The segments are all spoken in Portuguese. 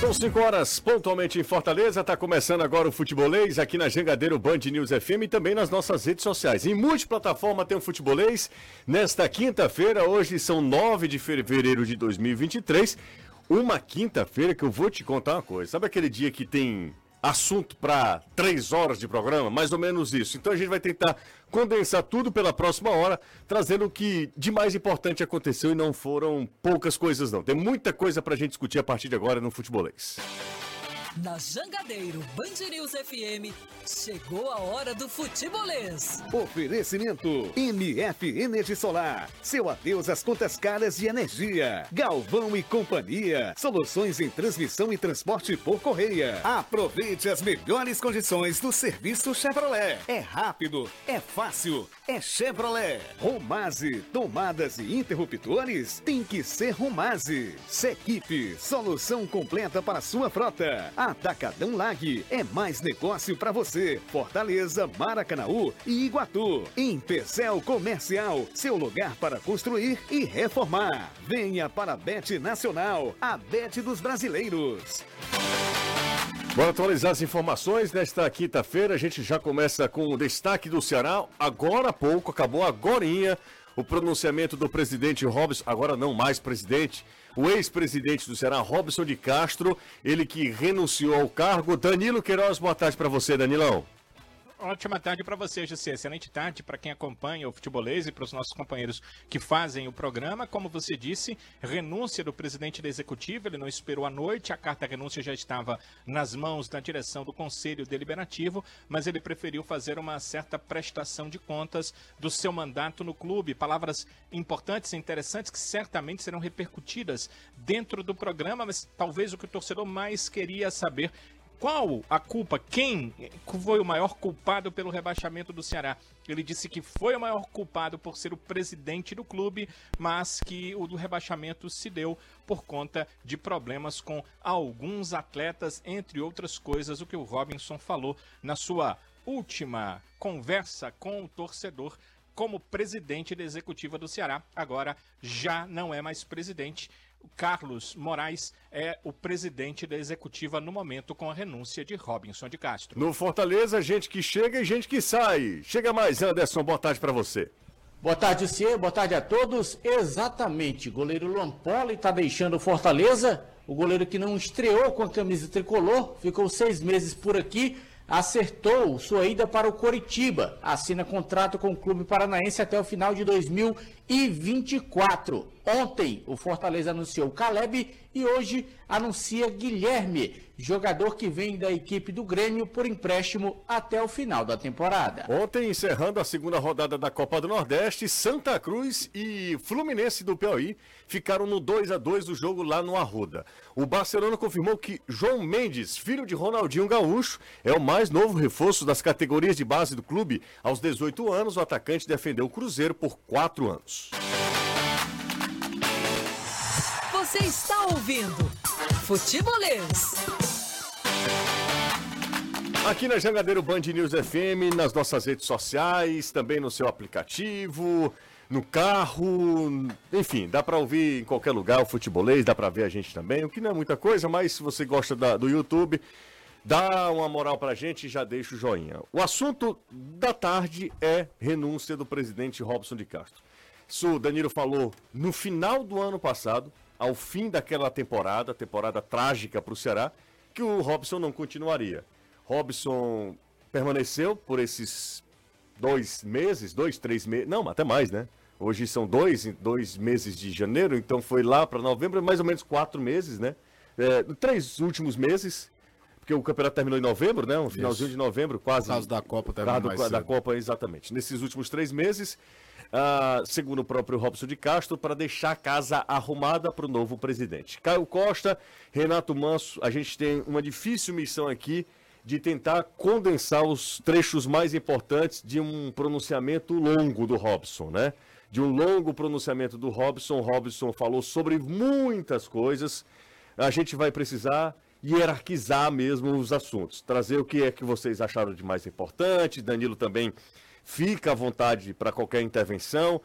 São 5 horas pontualmente em Fortaleza. Está começando agora o Futebolês aqui na Jangadeiro Band News FM e também nas nossas redes sociais. Em multiplataforma tem o Futebolês. Nesta quinta-feira, hoje são 9 de fevereiro de 2023. Uma quinta-feira que eu vou te contar uma coisa. Sabe aquele dia que tem assunto para três horas de programa, mais ou menos isso. Então a gente vai tentar condensar tudo pela próxima hora, trazendo o que de mais importante aconteceu e não foram poucas coisas não. Tem muita coisa para a gente discutir a partir de agora no Futebolês. Na Jangadeiro Band News FM, chegou a hora do futebolês. Oferecimento MF Energia Solar. Seu adeus às contas caras de energia. Galvão e Companhia. Soluções em transmissão e transporte por correia. Aproveite as melhores condições do serviço Chevrolet. É rápido, é fácil, é Chevrolet. Romase, tomadas e interruptores tem que ser Romase. Sequipe, solução completa para sua frota. Atacadão Lag é mais negócio para você. Fortaleza, Maracanaú e Iguatu. Em Pecel Comercial, seu lugar para construir e reformar. Venha para a Bet Nacional, a Bet dos brasileiros. Bora atualizar as informações nesta quinta-feira. A gente já começa com o destaque do Ceará. Agora há pouco, acabou agorinha o pronunciamento do presidente Robson, agora não mais presidente, o ex-presidente do Ceará, Robson de Castro, ele que renunciou ao cargo. Danilo Queiroz, boa tarde para você, Danilão. Ótima tarde para você, José. Excelente tarde para quem acompanha o futebolês e para os nossos companheiros que fazem o programa. Como você disse, renúncia do presidente da executiva. Ele não esperou a noite, a carta renúncia já estava nas mãos da direção do Conselho Deliberativo, mas ele preferiu fazer uma certa prestação de contas do seu mandato no clube. Palavras importantes e interessantes que certamente serão repercutidas dentro do programa, mas talvez o que o torcedor mais queria saber qual a culpa? Quem foi o maior culpado pelo rebaixamento do Ceará? Ele disse que foi o maior culpado por ser o presidente do clube, mas que o do rebaixamento se deu por conta de problemas com alguns atletas, entre outras coisas, o que o Robinson falou na sua última conversa com o torcedor como presidente da executiva do Ceará. Agora já não é mais presidente Carlos Moraes é o presidente da executiva no momento com a renúncia de Robinson de Castro. No Fortaleza, gente que chega e gente que sai. Chega mais, Anderson, boa tarde para você. Boa tarde, Ciê, boa tarde a todos. Exatamente, goleiro Lampoli está deixando o Fortaleza, o goleiro que não estreou com a camisa tricolor, ficou seis meses por aqui, acertou sua ida para o Coritiba, assina contrato com o clube paranaense até o final de 2024. Ontem o Fortaleza anunciou Caleb e hoje anuncia Guilherme, jogador que vem da equipe do Grêmio por empréstimo até o final da temporada. Ontem, encerrando a segunda rodada da Copa do Nordeste, Santa Cruz e Fluminense do Piauí ficaram no 2 a 2 do jogo lá no Arruda. O Barcelona confirmou que João Mendes, filho de Ronaldinho Gaúcho, é o mais novo reforço das categorias de base do clube. Aos 18 anos, o atacante defendeu o Cruzeiro por quatro anos. Você está ouvindo Futebolês. Aqui na Jangadeiro Band News FM, nas nossas redes sociais, também no seu aplicativo, no carro, enfim, dá para ouvir em qualquer lugar o futebolês, dá para ver a gente também, o que não é muita coisa, mas se você gosta da, do YouTube, dá uma moral pra gente e já deixa o joinha. O assunto da tarde é renúncia do presidente Robson de Castro. Isso o Danilo falou no final do ano passado, ao fim daquela temporada, temporada trágica para o Ceará, que o Robson não continuaria. Robson permaneceu por esses dois meses, dois, três meses, não, até mais, né? Hoje são dois, dois meses de janeiro, então foi lá para novembro, mais ou menos quatro meses, né? É, três últimos meses, porque o campeonato terminou em novembro, né? Um finalzinho Isso. de novembro, quase. Por causa da Copa também. Por causa da Copa, exatamente. Nesses últimos três meses, uh, segundo o próprio Robson de Castro, para deixar a casa arrumada para o novo presidente. Caio Costa, Renato Manso, a gente tem uma difícil missão aqui de tentar condensar os trechos mais importantes de um pronunciamento longo do Robson, né? De um longo pronunciamento do Robson. Robson falou sobre muitas coisas. A gente vai precisar hierarquizar mesmo os assuntos, trazer o que é que vocês acharam de mais importante. Danilo também fica à vontade para qualquer intervenção.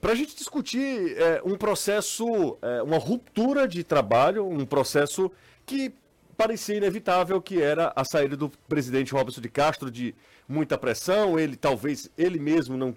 para a gente discutir é, um processo, é, uma ruptura de trabalho, um processo que parecia inevitável, que era a saída do presidente Robson de Castro de muita pressão, ele talvez ele mesmo não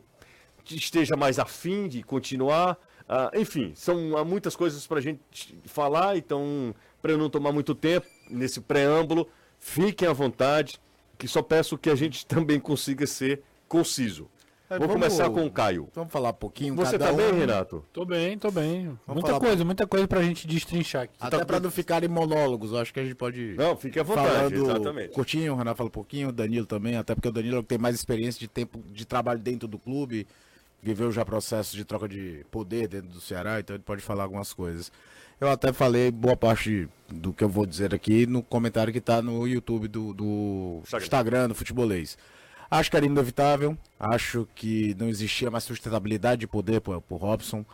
esteja mais afim de continuar. Ah, enfim, são muitas coisas para a gente falar, então, para eu não tomar muito tempo nesse preâmbulo, fiquem à vontade, que só peço que a gente também consiga ser conciso. É, Vou vamos, começar com o Caio. Vamos falar um pouquinho. Você tá um... bem, Renato? Tô bem, tô bem. Vamos muita coisa, pra... muita coisa pra gente destrinchar aqui. Até tá... pra não ficarem monólogos, acho que a gente pode. Não, fique à vontade, falando exatamente. Curtinho, o Renato fala um pouquinho, o Danilo também, até porque o Danilo tem mais experiência de tempo de trabalho dentro do clube, viveu já processos de troca de poder dentro do Ceará, então ele pode falar algumas coisas. Eu até falei boa parte do que eu vou dizer aqui no comentário que está no YouTube do, do Instagram. Instagram do Futebolês. Acho que era inevitável, acho que não existia mais sustentabilidade de poder para o Robson.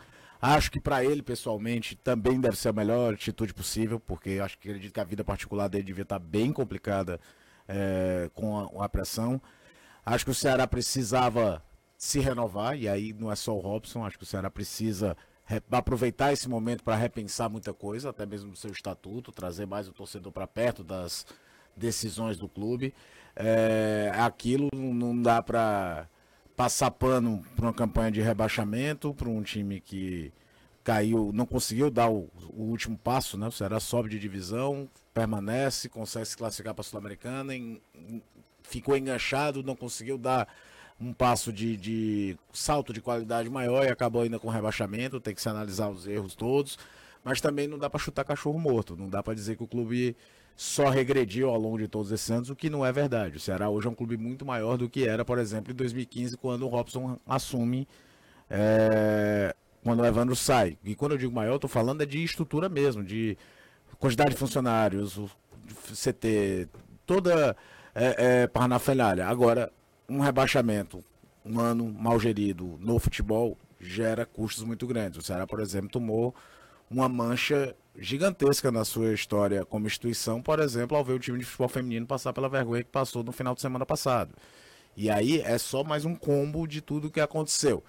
Acho que para ele, pessoalmente, também deve ser a melhor atitude possível, porque acho que acredito que a vida particular dele devia estar tá bem complicada é, com, a, com a pressão. Acho que o Ceará precisava se renovar, e aí não é só o Robson, acho que o Ceará precisa aproveitar esse momento para repensar muita coisa, até mesmo no seu estatuto, trazer mais o torcedor para perto das decisões do clube. É, aquilo não dá para passar pano para uma campanha de rebaixamento, para um time que caiu, não conseguiu dar o, o, último passo, né? O Ceará sobe de divisão, permanece, consegue se classificar para a Sul-Americana, ficou enganchado, não conseguiu dar um passo de, de, salto de qualidade maior e acabou ainda com rebaixamento. Tem que se analisar os erros todos, mas também não dá para chutar cachorro morto. Não dá para dizer que o clube só regrediu ao longo de todos esses anos, o que não é verdade. O Ceará hoje é um clube muito maior do que era, por exemplo, em 2015, quando o Robson assume. É, quando o Evandro sai. E quando eu digo maior, estou falando é de estrutura mesmo, de quantidade de funcionários, CT, toda é, é, parnafalhalha. Agora, um rebaixamento, um ano mal gerido no futebol, gera custos muito grandes. O Ceará, por exemplo, tomou uma mancha gigantesca na sua história como instituição, por exemplo, ao ver o time de futebol feminino passar pela vergonha que passou no final de semana passado. E aí é só mais um combo de tudo que aconteceu.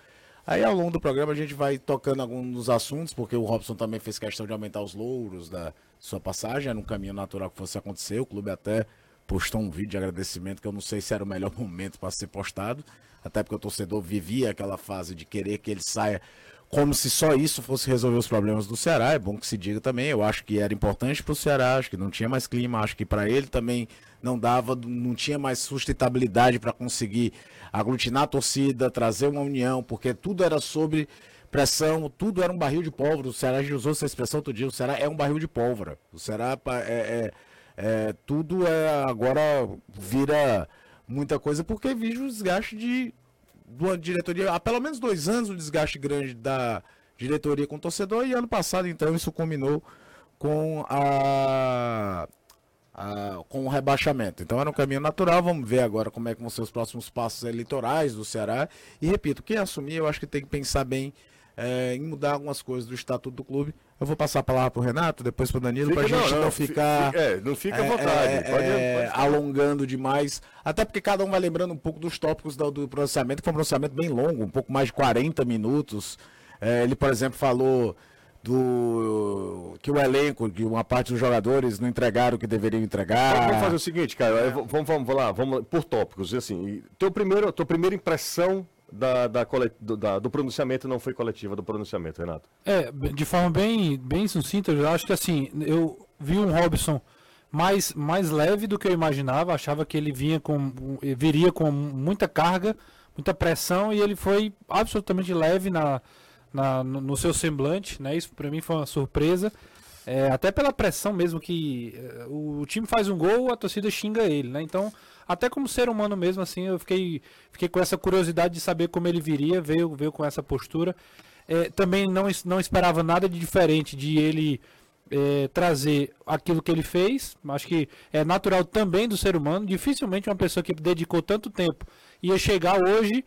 Aí ao longo do programa a gente vai tocando alguns assuntos, porque o Robson também fez questão de aumentar os louros da sua passagem, era um caminho natural que fosse acontecer. O clube até postou um vídeo de agradecimento que eu não sei se era o melhor momento para ser postado, até porque o torcedor vivia aquela fase de querer que ele saia como se só isso fosse resolver os problemas do Ceará. É bom que se diga também. Eu acho que era importante para o Ceará, acho que não tinha mais clima, acho que para ele também não dava, não tinha mais sustentabilidade para conseguir aglutinar a torcida, trazer uma união, porque tudo era sobre pressão, tudo era um barril de pólvora. O Ceará já usou essa expressão todo dia. O Ceará é um barril de pólvora. O Ceará é, é é, tudo é, agora vira muita coisa porque vejo o desgaste de, de uma diretoria, há pelo menos dois anos o desgaste grande da diretoria com o torcedor e ano passado então isso culminou com a, com o rebaixamento. Então era um caminho natural. Vamos ver agora como é que vão ser os próximos passos eleitorais do Ceará. E repito, quem assumir, eu acho que tem que pensar bem é, em mudar algumas coisas do estatuto do clube. Eu vou passar a palavra para o Renato, depois para o Danilo, para a gente não, não ficar. É, não fica à é, vontade. É, pode, é, pode alongando demais. Até porque cada um vai lembrando um pouco dos tópicos do, do pronunciamento, que foi um pronunciamento bem longo, um pouco mais de 40 minutos. É, ele, por exemplo, falou do que o elenco, que uma parte dos jogadores não entregaram o que deveriam entregar. Vamos fazer o seguinte, cara, vamos, vamos, vamos lá, vamos por tópicos. Assim, teu primeiro, tua primeira impressão da, da, do, da, do pronunciamento não foi coletiva do pronunciamento, Renato. É, de forma bem, bem sucinta, eu acho que assim, eu vi um Robson mais, mais leve do que eu imaginava, achava que ele vinha com, viria com muita carga, muita pressão, e ele foi absolutamente leve na, na no seu semblante, né? Isso para mim foi uma surpresa. É, até pela pressão mesmo que o, o time faz um gol, a torcida xinga ele, né? Então até como ser humano mesmo, assim, eu fiquei, fiquei com essa curiosidade de saber como ele viria, veio, veio com essa postura. É, também não, não esperava nada de diferente de ele é, trazer aquilo que ele fez. Acho que é natural também do ser humano. Dificilmente uma pessoa que dedicou tanto tempo ia chegar hoje,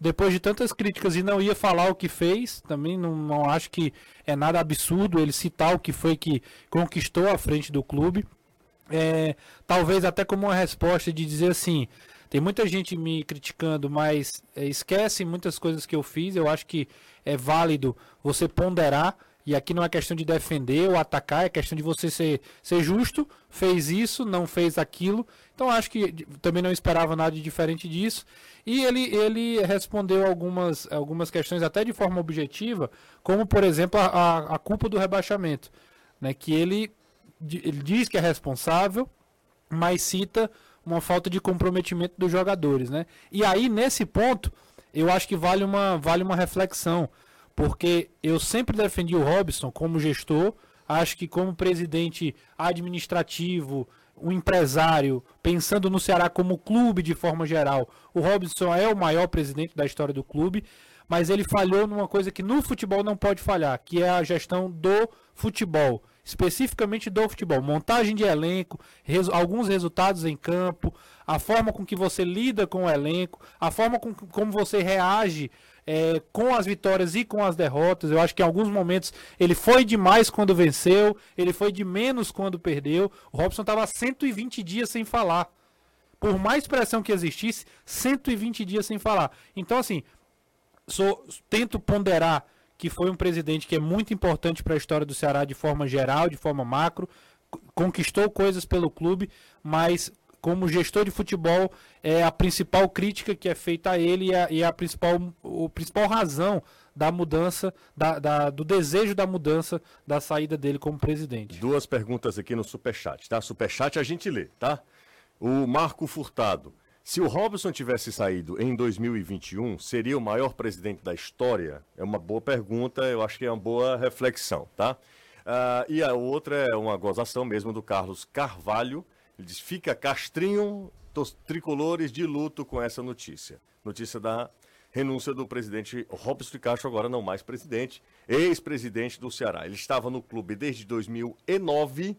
depois de tantas críticas, e não ia falar o que fez. Também não, não acho que é nada absurdo ele citar o que foi que conquistou à frente do clube. É, talvez até como uma resposta de dizer assim, tem muita gente me criticando, mas é, esquece muitas coisas que eu fiz. Eu acho que é válido você ponderar. E aqui não é questão de defender ou atacar, é questão de você ser, ser justo. Fez isso, não fez aquilo. Então acho que também não esperava nada de diferente disso. E ele, ele respondeu algumas, algumas questões até de forma objetiva, como por exemplo a, a culpa do rebaixamento. Né, que ele, ele diz que é responsável, mas cita uma falta de comprometimento dos jogadores, né? E aí nesse ponto, eu acho que vale uma vale uma reflexão, porque eu sempre defendi o Robson como gestor, acho que como presidente administrativo, um empresário, pensando no Ceará como clube de forma geral, o Robson é o maior presidente da história do clube, mas ele falhou numa coisa que no futebol não pode falhar, que é a gestão do futebol especificamente do futebol, montagem de elenco, alguns resultados em campo, a forma com que você lida com o elenco, a forma com como você reage é, com as vitórias e com as derrotas. Eu acho que em alguns momentos ele foi demais quando venceu, ele foi de menos quando perdeu. O Robson estava 120 dias sem falar. Por mais pressão que existisse, 120 dias sem falar. Então, assim, sou, tento ponderar que foi um presidente que é muito importante para a história do Ceará de forma geral, de forma macro, conquistou coisas pelo clube, mas como gestor de futebol é a principal crítica que é feita a ele e a, e a principal, o principal razão da mudança, da, da, do desejo da mudança da saída dele como presidente. Duas perguntas aqui no Superchat, tá? Superchat a gente lê, tá? O Marco Furtado. Se o Robson tivesse saído em 2021, seria o maior presidente da história? É uma boa pergunta, eu acho que é uma boa reflexão, tá? Uh, e a outra é uma gozação mesmo do Carlos Carvalho. Ele diz: fica castrinho dos tricolores de luto com essa notícia. Notícia da renúncia do presidente Robson de Castro, agora não mais presidente, ex-presidente do Ceará. Ele estava no clube desde 2009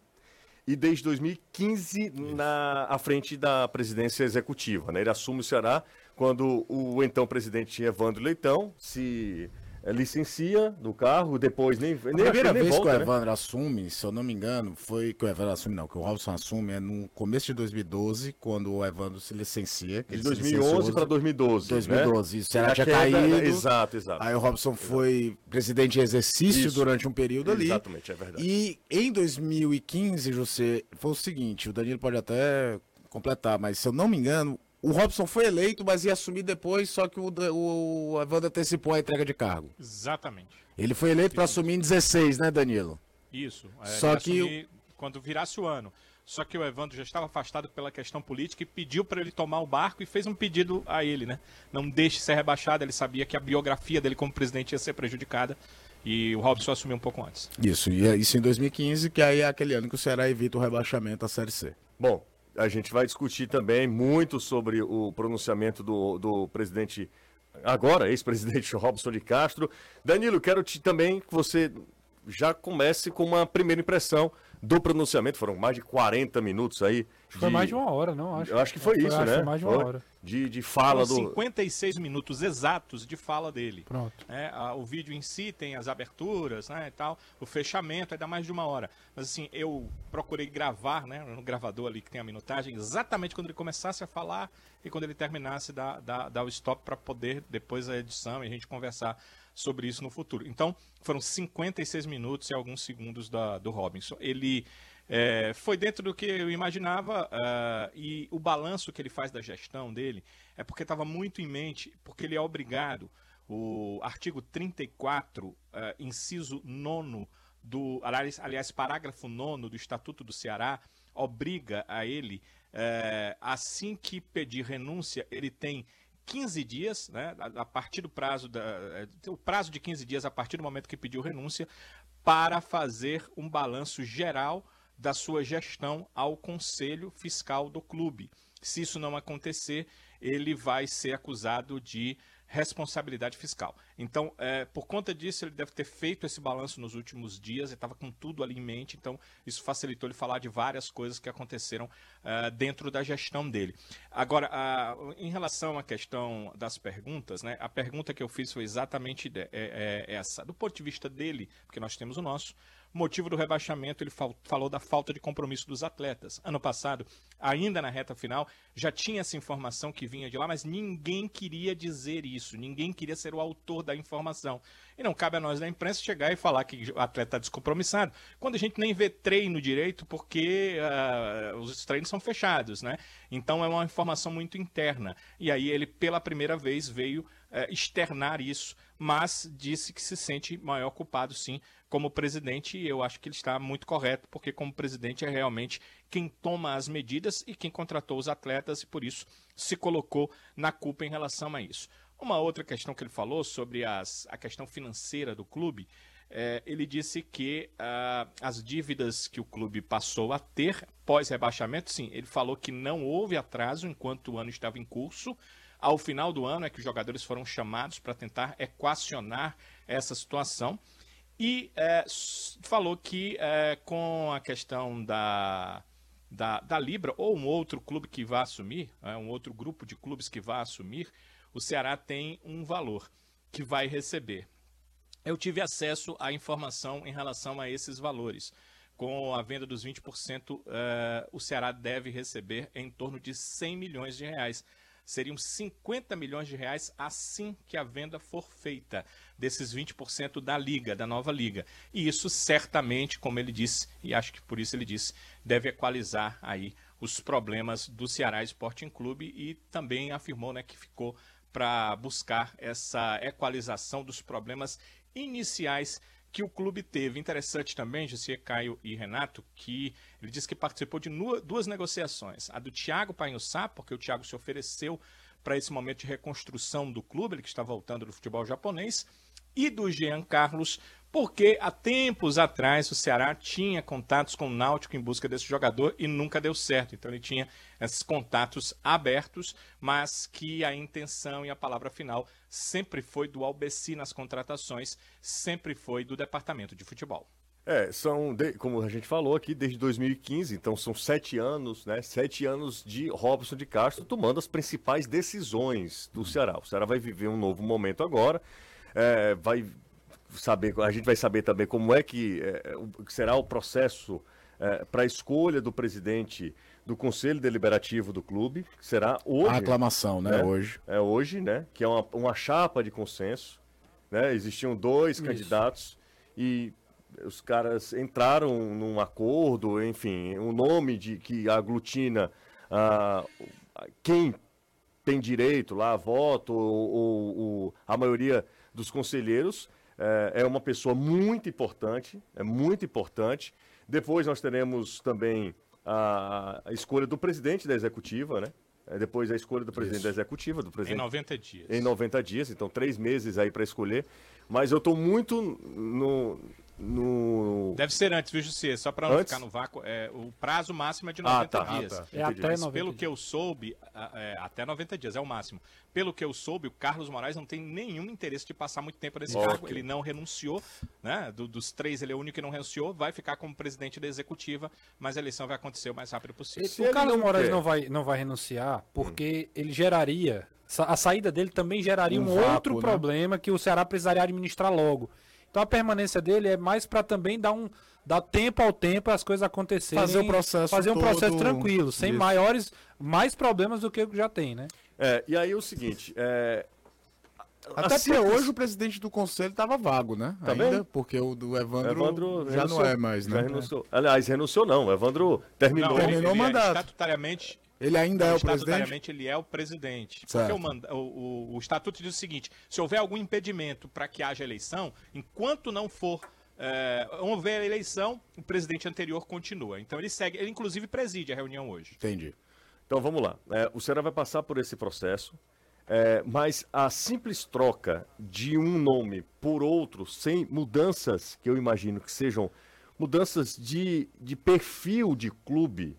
e desde 2015 na à frente da presidência executiva. Né? Ele assume o Ceará quando o então presidente Evandro Leitão se licencia do carro, depois nem. A nem primeira vez volta, que o né? Evandro né? assume, se eu não me engano, foi que o Evandro assume, não, que o Robson assume é no começo de 2012, quando o Evandro se licencia. De 2011 para 2012. 2012, né? isso. Será tinha caído. exato, exato. Aí o Robson exato. foi presidente em exercício isso. durante um período ali. Exatamente, é verdade. E em 2015, José, foi o seguinte: o Danilo pode até completar, mas se eu não me engano, o Robson foi eleito, mas ia assumir depois, só que o, o, o Evandro antecipou a entrega de cargo. Exatamente. Ele foi eleito para assumir em 16, né, Danilo? Isso. É, só que quando virasse o ano. Só que o Evandro já estava afastado pela questão política e pediu para ele tomar o barco e fez um pedido a ele, né? Não deixe ser rebaixado. Ele sabia que a biografia dele como presidente ia ser prejudicada. E o Robson assumiu um pouco antes. Isso, e é isso em 2015, que aí é aquele ano que o Ceará evita o rebaixamento à Série C. Bom, a gente vai discutir também muito sobre o pronunciamento do, do presidente, agora ex-presidente Robson de Castro. Danilo, quero te, também que você já comece com uma primeira impressão do pronunciamento. Foram mais de 40 minutos aí. De... Foi mais de uma hora, não? Acho, eu acho que foi isso, foi, né? Foi mais de uma foi. hora. De, de fala Foram do. 56 minutos exatos de fala dele. Pronto. É, a, o vídeo em si tem as aberturas, né, e tal. O fechamento é dá mais de uma hora. Mas assim, eu procurei gravar, né, no gravador ali que tem a minutagem, exatamente quando ele começasse a falar e quando ele terminasse, dar, dar, dar o stop para poder, depois a edição e a gente conversar sobre isso no futuro. Então, foram 56 minutos e alguns segundos da, do Robinson. Ele é, foi dentro do que eu imaginava uh, e o balanço que ele faz da gestão dele é porque estava muito em mente, porque ele é obrigado, o artigo 34, uh, é, inciso 9 do, aliás, parágrafo 9 do Estatuto do Ceará, obriga a ele, uh, assim que pedir renúncia, ele tem 15 dias, né, a, partir do prazo, da, o prazo de 15 dias a partir do momento que pediu renúncia, para fazer um balanço geral da sua gestão ao conselho fiscal do clube. Se isso não acontecer, ele vai ser acusado de responsabilidade fiscal. Então, é, por conta disso, ele deve ter feito esse balanço nos últimos dias, ele estava com tudo ali em mente, então isso facilitou ele falar de várias coisas que aconteceram uh, dentro da gestão dele. Agora, uh, em relação à questão das perguntas, né, a pergunta que eu fiz foi exatamente de, é, é essa. Do ponto de vista dele, porque nós temos o nosso, motivo do rebaixamento, ele fal falou da falta de compromisso dos atletas. Ano passado, ainda na reta final, já tinha essa informação que vinha de lá, mas ninguém queria dizer isso, ninguém queria ser o autor da informação. E não cabe a nós da imprensa chegar e falar que o atleta está descompromissado, quando a gente nem vê treino direito, porque uh, os treinos são fechados, né? Então é uma informação muito interna. E aí ele, pela primeira vez, veio uh, externar isso, mas disse que se sente maior culpado, sim, como presidente, eu acho que ele está muito correto, porque como presidente é realmente quem toma as medidas e quem contratou os atletas, e por isso se colocou na culpa em relação a isso. Uma outra questão que ele falou sobre as, a questão financeira do clube, é, ele disse que uh, as dívidas que o clube passou a ter pós-rebaixamento, sim, ele falou que não houve atraso enquanto o ano estava em curso. Ao final do ano é que os jogadores foram chamados para tentar equacionar essa situação. E é, falou que é, com a questão da, da, da, Libra, ou um outro clube que vá assumir, é, um outro grupo de clubes que vá assumir, o Ceará tem um valor que vai receber. Eu tive acesso à informação em relação a esses valores. Com a venda dos 20%, é, o Ceará deve receber em torno de 100 milhões de reais seriam 50 milhões de reais assim que a venda for feita desses 20% da liga, da nova liga. E isso certamente, como ele disse, e acho que por isso ele disse, deve equalizar aí os problemas do Ceará Sporting Clube e também afirmou, né, que ficou para buscar essa equalização dos problemas iniciais que o clube teve. Interessante também, José Caio e Renato, que ele disse que participou de duas negociações. A do Thiago Panhussá, porque o Thiago se ofereceu para esse momento de reconstrução do clube, ele que está voltando do futebol japonês, e do Jean Carlos, porque há tempos atrás o Ceará tinha contatos com o Náutico em busca desse jogador e nunca deu certo. Então ele tinha esses contatos abertos, mas que a intenção e a palavra final sempre foi do Albeci nas contratações, sempre foi do departamento de futebol. É, são, como a gente falou aqui, desde 2015, então são sete anos, né? Sete anos de Robson de Castro tomando as principais decisões do Ceará. O Ceará vai viver um novo momento agora, é, vai saber, a gente vai saber também como é que é, será o processo é, para a escolha do presidente do Conselho Deliberativo do clube, que será hoje. A aclamação, né? né? Hoje. É hoje, né? Que é uma, uma chapa de consenso. Né? Existiam dois Isso. candidatos e os caras entraram num acordo, enfim, um nome de que aglutina ah, quem tem direito lá a voto ou, ou, ou a maioria dos conselheiros é, é uma pessoa muito importante, é muito importante. Depois nós teremos também a, a escolha do presidente da executiva, né? É, depois a escolha do presidente Isso. da executiva, do presidente. Em 90 dias. Em 90 dias, então três meses aí para escolher. Mas eu estou muito no, no... Deve ser antes, viu, José? Só para não antes? ficar no vácuo. É, o prazo máximo é de 90 ah, tá. dias. Ah, tá. É até 90 Pelo que eu soube, é, até 90 dias é o máximo. Pelo que eu soube, o Carlos Moraes não tem nenhum interesse de passar muito tempo nesse cargo. Ele não renunciou, né? Do, dos três, ele é o único que não renunciou. Vai ficar como presidente da executiva, mas a eleição vai acontecer o mais rápido possível. o Carlos Moraes não vai, não vai renunciar porque hum. ele geraria. A saída dele também geraria um, um vácuo, outro né? problema que o Ceará precisaria administrar logo então a permanência dele é mais para também dar um dar tempo ao tempo as coisas acontecerem. Fazer o processo fazer um todo... processo tranquilo, sem Isso. maiores mais problemas do que já tem, né? É, e aí o seguinte, é... Até porque hoje o presidente do conselho estava vago, né? Tá Ainda, bem? porque o do Evandro, Evandro já renunciou, não é mais, né? Renunciou. Aliás, renunciou não, o Evandro terminou, não, terminou o mandato. Estatutariamente ele ainda é o presidente? ele é o presidente. Porque o, o, o, estatuto diz o seguinte: se houver algum impedimento para que haja eleição, enquanto não for é, houver eleição, o presidente anterior continua. Então ele segue, ele inclusive preside a reunião hoje. Entendi. Então vamos lá. É, o Ceará vai passar por esse processo, é, mas a simples troca de um nome por outro, sem mudanças que eu imagino que sejam mudanças de, de perfil de clube,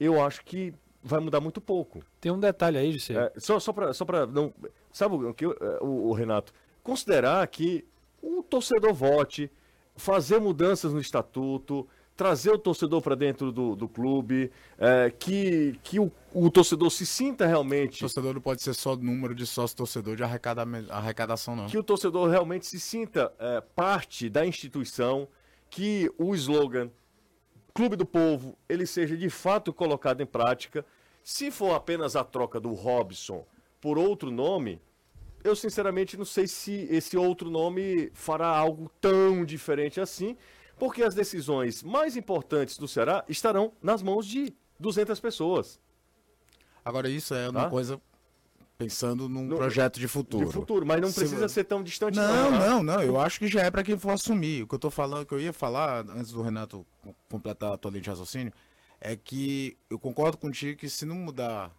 eu acho que vai mudar muito pouco. Tem um detalhe aí, Gisele. É, só só para só não. Sabe o que, o, o, Renato? Considerar que o torcedor vote, fazer mudanças no estatuto, trazer o torcedor para dentro do, do clube, é, que, que o, o, torcedor se sinta realmente. O torcedor não pode ser só número de sócio torcedor de arrecada, arrecadação, não. Que o torcedor realmente se sinta é, parte da instituição que o slogan Clube do Povo ele seja de fato colocado em prática. Se for apenas a troca do Robson por outro nome, eu sinceramente não sei se esse outro nome fará algo tão diferente assim, porque as decisões mais importantes do Ceará estarão nas mãos de 200 pessoas. Agora, isso é uma Tá? coisa pensando num No- projeto de futuro. De futuro, mas não Se- precisa ser tão distante Não, tá? não, não. Eu acho que já é para quem for assumir. O que eu tô falando, que eu ia falar, antes do Renato com- completar a tua linha de raciocínio, é que eu concordo contigo que se não mudar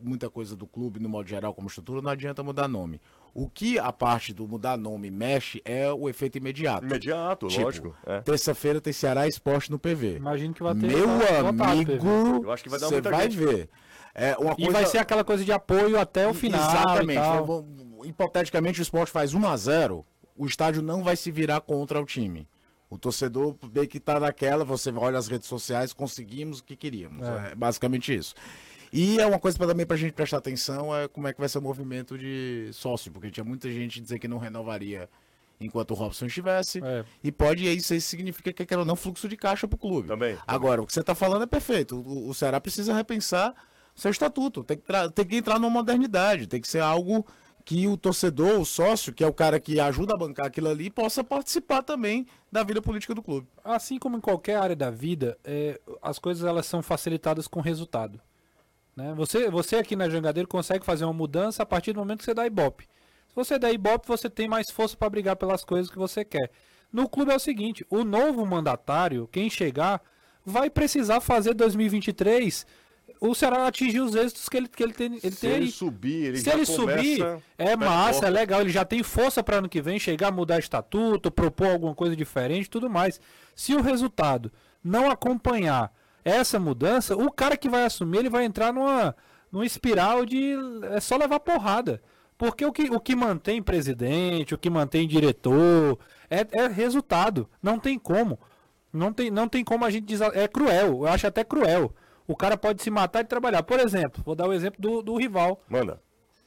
muita coisa do clube, no modo geral, como estrutura, não adianta mudar nome. O que a parte do mudar nome mexe é o efeito imediato. Imediato, Tipo, lógico. é. Terça-feira tem Ceará Esporte no PV. Imagino que vai ter. Meu amigo, PV. Eu acho que vai dar você muita vai gente. ver. É uma E coisa... vai ser aquela coisa de apoio até o final. Exatamente. e Hipoteticamente, o esporte faz 1 a 0 o estádio não vai se virar contra o time. O torcedor vê que tá naquela, você olha as redes sociais, conseguimos o que queríamos. É, basicamente isso. E é uma coisa pra, também pra gente prestar atenção, é como é que vai ser o movimento de sócio, porque tinha muita gente dizer que não renovaria enquanto o Robson estivesse. É. E pode, e isso aí significa que quer ou não fluxo de caixa pro clube. Também, Agora, o que você tá falando é perfeito. O, o Ceará precisa repensar seu estatuto. Tem que, tem que entrar numa modernidade. Tem que ser algo que o torcedor, o sócio, que é o cara que ajuda a bancar aquilo ali, possa participar também da vida política do clube. assim como em qualquer área da vida, é, as coisas elas são facilitadas com resultado. Né? Você, você aqui na Jangadeiro consegue fazer uma mudança a partir do momento que você dá ibope. Se você dá ibope, você tem mais força para brigar pelas coisas que você quer. No clube é o seguinte, o novo mandatário, quem chegar, vai precisar fazer 2023 o Ceará atingir os êxitos que ele, que ele tem, ele Se tem ele subir, ele Se ele subir, é massa, forte. é legal. Ele já tem força para ano que vem chegar, mudar estatuto, propor alguma coisa diferente, tudo mais. Se o resultado não acompanhar essa mudança, o cara que vai assumir, ele vai entrar numa, numa espiral de é só levar porrada. Porque o que, o que mantém presidente, o que mantém diretor, é, é resultado. Não tem como. Não tem, não tem como a gente dizer. É cruel. Eu acho até cruel. O cara pode se matar e trabalhar. Por exemplo, vou dar o exemplo do, do rival. Manda.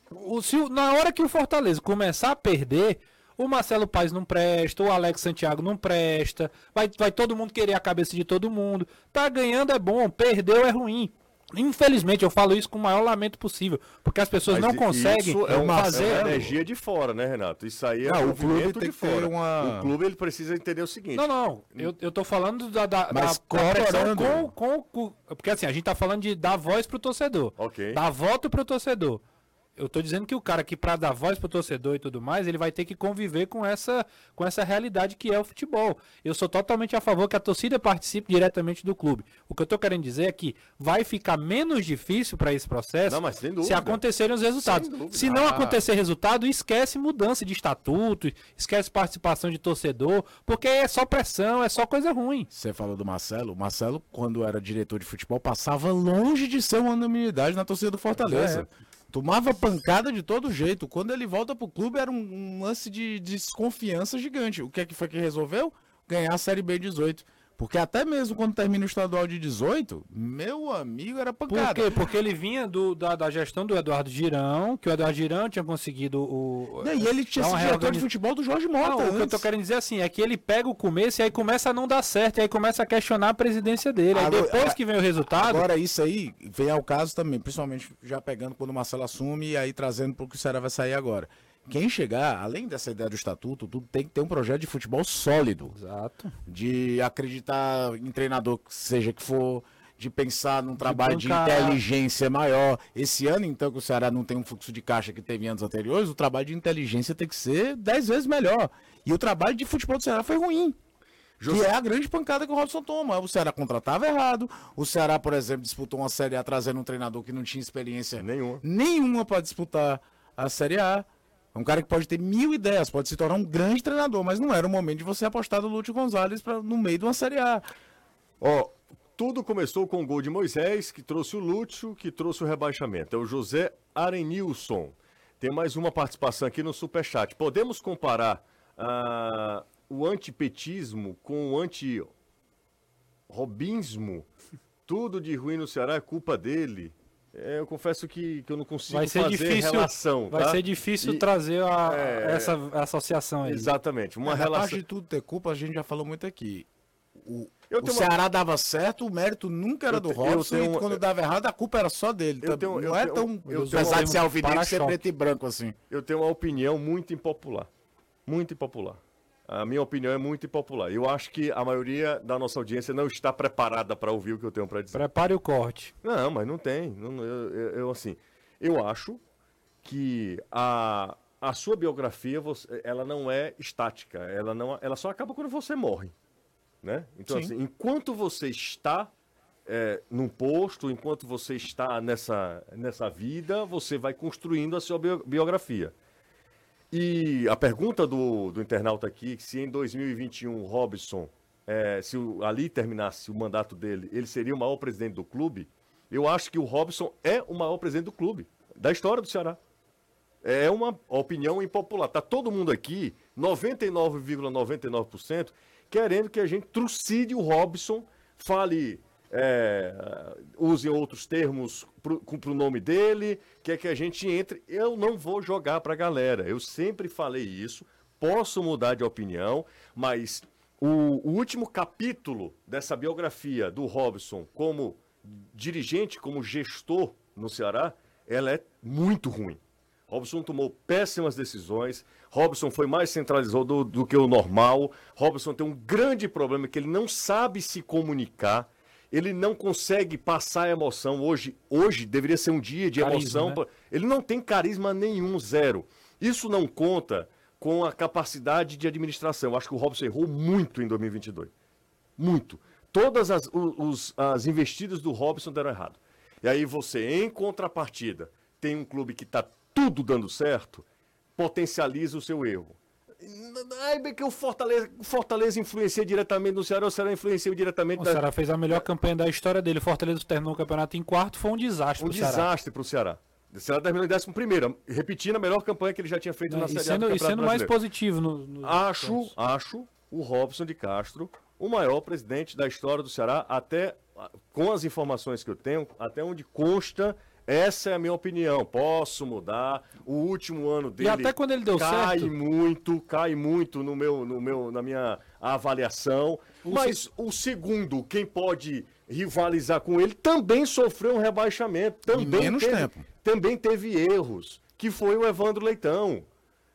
O, se, na hora que o Fortaleza começar a perder, o Marcelo Paes não presta, o Alex Santiago não presta, vai, vai todo mundo querer a cabeça de todo mundo. Tá ganhando é bom, perdeu é ruim. Infelizmente, eu falo isso com o maior lamento possível, porque as pessoas Mas não conseguem isso é uma, fazer. é uma energia de fora, né, Renato? Isso aí é Não, o clube tem de fora. uma- O clube ele precisa entender o seguinte. Não, não. Eu, eu tô falando da, da, Mas da, com, com, com- Porque assim, a gente tá falando de dar voz pro torcedor. Ok. Dar voto pro torcedor. Eu tô dizendo que o cara que pra dar voz pro torcedor e tudo mais, ele vai ter que conviver com essa, com essa realidade que é o futebol. Eu sou totalmente a favor que a torcida participe diretamente do clube. O que eu tô querendo dizer é que vai ficar menos difícil para esse processo Não, mas sem se acontecerem os resultados. Se não Ah. acontecer resultado, esquece mudança de estatuto, esquece participação de torcedor, porque é só pressão, é só coisa ruim. Você falou do Marcelo. O Marcelo, quando era diretor de futebol, passava longe de ser uma unanimidade na torcida do Fortaleza. Tomava pancada de todo jeito. Quando ele volta pro clube, era um, um lance de desconfiança gigante. O que é que foi que resolveu? Ganhar a Série B 18. Porque até mesmo quando termina o estadual de 18, meu amigo, era Por pancada. quê? Porque ele vinha do, da, da gestão do Eduardo Girão, que o Eduardo Girão tinha conseguido o. Não, E ele tinha sido uma diretor de reorganiz- futebol do Jorge Mota. Não, o que eu tô querendo dizer assim é que ele pega o começo e aí começa a não dar certo, e aí começa a questionar a presidência dele. Aí Agora- depois que vem o resultado. Agora, isso aí vem ao caso também, principalmente já pegando quando o Marcelo assume e aí trazendo para o que o Ceará vai sair agora. Quem chegar, além dessa ideia do estatuto, tudo tem que ter um projeto de futebol sólido. Exato. De acreditar em treinador, seja que for, de pensar num trabalho de, bancar. inteligência maior. Esse ano, então, que o Ceará não tem um fluxo de caixa que teve anos anteriores, o trabalho de inteligência tem que ser dez vezes melhor. E o trabalho de futebol do Ceará foi ruim. Que é a grande pancada que o Robson toma. O Ceará contratava errado. O Ceará, por exemplo, disputou uma Série A trazendo um treinador que não tinha experiência Nenhuma. nenhuma para disputar a Série A. É um cara que pode ter mil ideias, pode se tornar um grande treinador, mas não era o momento de você apostar no Lúcio Gonzalez pra, no meio de uma Série A. Ó, tudo começou com o gol de Moisés, que trouxe o Lúcio, que trouxe o rebaixamento. É o José Arenilson. Tem mais uma participação aqui no Superchat. Podemos comparar ah, o antipetismo com o anti-robismo? Tudo de ruim no Ceará é culpa dele. É, eu confesso que, que eu não consigo Vai ser fazer difícil. relação. vai tá? ser difícil E- trazer a- é, essa associação aí. Exatamente. Uma Mas a parte relação. de tudo ter culpa, a gente já falou muito aqui. o, Eu o tenho uma- Ceará dava certo, o mérito nunca era Eu do eu Robson, tenho- e quando dava errado, a culpa era só dele. Eu tenho- eu não é tão. eu apesar de ser alvinegro, ser preto e branco assim. Eu tenho uma opinião muito impopular. Muito impopular. A minha opinião é muito impopular. Eu acho que a maioria da nossa audiência não está preparada para ouvir o que eu tenho para dizer. Prepare o corte. Não, mas não tem. Não- eu, eu- eu, assim, eu acho que a, a sua biografia, você- ela não é estática. Ela, não, ela só acaba quando você morre. Né? Então, Sim. assim, enquanto você está é, num posto, enquanto você está nessa, nessa vida, você vai construindo a sua bio- biografia. E a pergunta do, do internauta aqui, se em 2021 o Robson, é, se o, ali terminasse o mandato dele, ele seria o maior presidente do clube, eu acho que o Robson é o maior presidente do clube, da história do Ceará. É uma opinião impopular. Tá todo mundo aqui, 99,99%, querendo que a gente trucide o Robson, fale, é, use outros termos para o nome dele, quer que a gente entre. Eu não vou jogar para a galera. Eu sempre falei isso, posso mudar de opinião, mas o, o último capítulo dessa biografia do Robson como dirigente, como gestor no Ceará, ela é muito ruim. Robson tomou péssimas decisões. Robson foi mais centralizador do, do que o normal. Robson tem um grande problema que ele não sabe se comunicar. Ele não consegue passar emoção. Hoje, hoje deveria ser um dia de Carisma, emoção. né? Ele não tem carisma nenhum, zero. Isso não conta com a capacidade de administração. Eu acho que o Robson errou muito em 2022. Muito. Todas as, os- as investidas do Robson deram errado. E aí você, em contrapartida, tem um clube que está tudo dando certo, potencializa o seu erro. Ai, bem que o Fortaleza, o Fortaleza influencia diretamente no Ceará, o Ceará influencia diretamente O da- Ceará fez a melhor campanha da história dele. Fortaleza terminou o campeonato em quarto, foi um desastre um pro Ceará. desastre para o Ceará. O Ceará terminou em décimo primeiro, repetindo a melhor campanha que ele já tinha feito na E Série A do sendo, e Campeonato sendo mais Brasileiro. positivo no, no- Acho, acho o Robson de Castro o maior presidente da história do Ceará, até com as informações que eu tenho, até onde consta, essa é a minha opinião. Posso mudar. O último ano dele até quando ele deu cai certo- muito, cai muito no meu, no meu, na minha avaliação. Mas o segundo, quem pode rivalizar com ele, também sofreu um rebaixamento. Também menos teve, tempo. também teve erros, que foi o Evandro Leitão.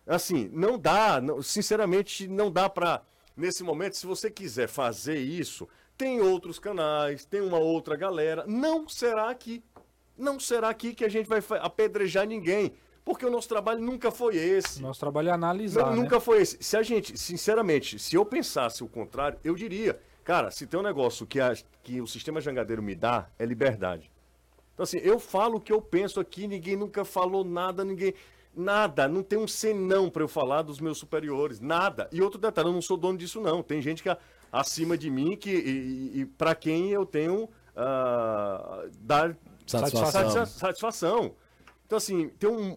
Assim, não dá, não- sinceramente, não dá pra. Nesse momento, se você quiser fazer isso, tem outros canais, tem uma outra galera. Não será aqui. Não será aqui que a gente vai apedrejar ninguém. Porque o nosso trabalho nunca foi esse. Nosso trabalho é analisar. Não, né? Nunca foi esse. Se a gente, sinceramente, se eu pensasse o contrário, eu diria, cara, se tem um negócio que, a- que o sistema jangadeiro me dá, é liberdade. Então, assim, eu falo o que eu penso aqui, ninguém nunca falou nada, ninguém. Nada, não tem um senão para eu falar dos meus superiores, nada. E outro detalhe, eu não sou dono disso, não. Tem gente que é acima de mim que, e, e, para quem eu tenho ah, dar Satisfação. satisfa- satisfação. Então, assim, tem um.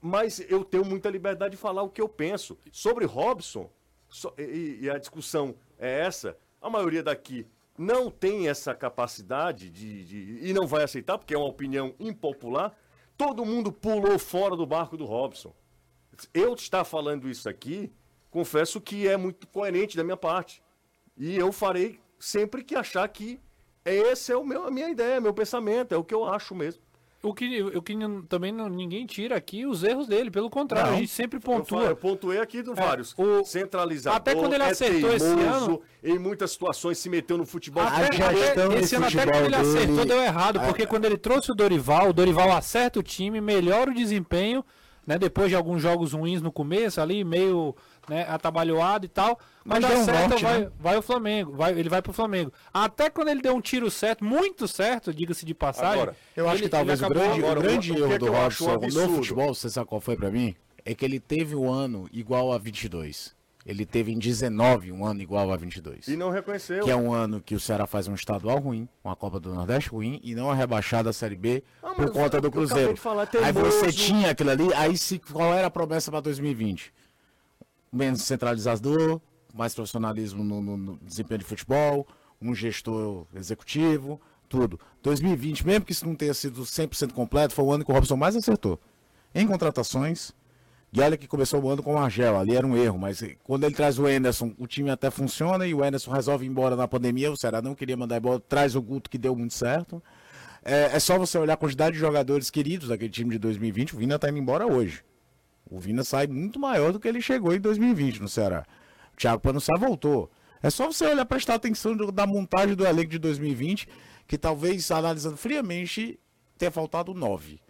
Mas eu tenho muita liberdade de falar o que eu penso. Sobre Robson, só- e, e a discussão é essa, a maioria daqui não tem essa capacidade de, de- e não vai aceitar, porque é uma opinião impopular. Todo mundo pulou fora do barco do Robson. Eu estar falando isso aqui, confesso que é muito coerente da minha parte. E eu farei sempre que achar que esse é o meu, a minha ideia, meu pensamento, é o que eu acho mesmo. O que, o que também não- ninguém tira aqui os erros dele, pelo contrário, Não. a gente sempre Eu, falo, pontua. eu pontuei aqui do vários. o- Centralizador, até quando ele é acertou esse teimoso, ano- em muitas situações se meteu no futebol. Até, até, esse ano até quando ele dele- acertou deu errado, porque quando ele trouxe o Dorival, o Dorival acerta o time, melhora o desempenho, né? Depois de alguns jogos ruins no começo, ali, meio né, atabalhoado e tal. Mas um acerta, norte, vai, né? vai o Flamengo, vai, ele vai pro Flamengo. Até quando ele deu um tiro certo, muito certo, diga-se de passagem. Agora, Eu acho ele- que talvez o grande, Agora, o grande erro é do Robson no futebol, você sabe qual foi pra mim? É que ele teve um ano igual a 22. Ele teve em 19 um ano igual a 22. E não reconheceu. Que é um ano que o Ceará faz um estadual ruim, uma Copa do Nordeste ruim e não é rebaixado da Série B Ah, por mas conta do Cruzeiro. falar, aí você tinha aquilo ali, aí se, qual era a promessa para 2020? Menos centralizador, mais profissionalismo no, no- no desempenho de futebol, um gestor executivo, tudo. 2020, mesmo que isso não tenha sido 100% completo, foi o ano que o Robson mais acertou. Em contratações, E olha que começou o ano com o Argel, ali era um erro, mas quando ele traz o Enderson, o time até funciona e o Enderson resolve ir embora na pandemia, o Ceará não queria mandar embora, traz o Guto que deu muito certo. É, é só você olhar a quantidade de jogadores queridos daquele time de 2020, o Vina tá indo embora hoje. O Vina sai muito maior do que ele chegou em 2020 no Ceará. O Thiago Panussá voltou. É só você olhar, prestar atenção da montagem do elenco de 2020, que talvez, analisando friamente, tenha faltado nove.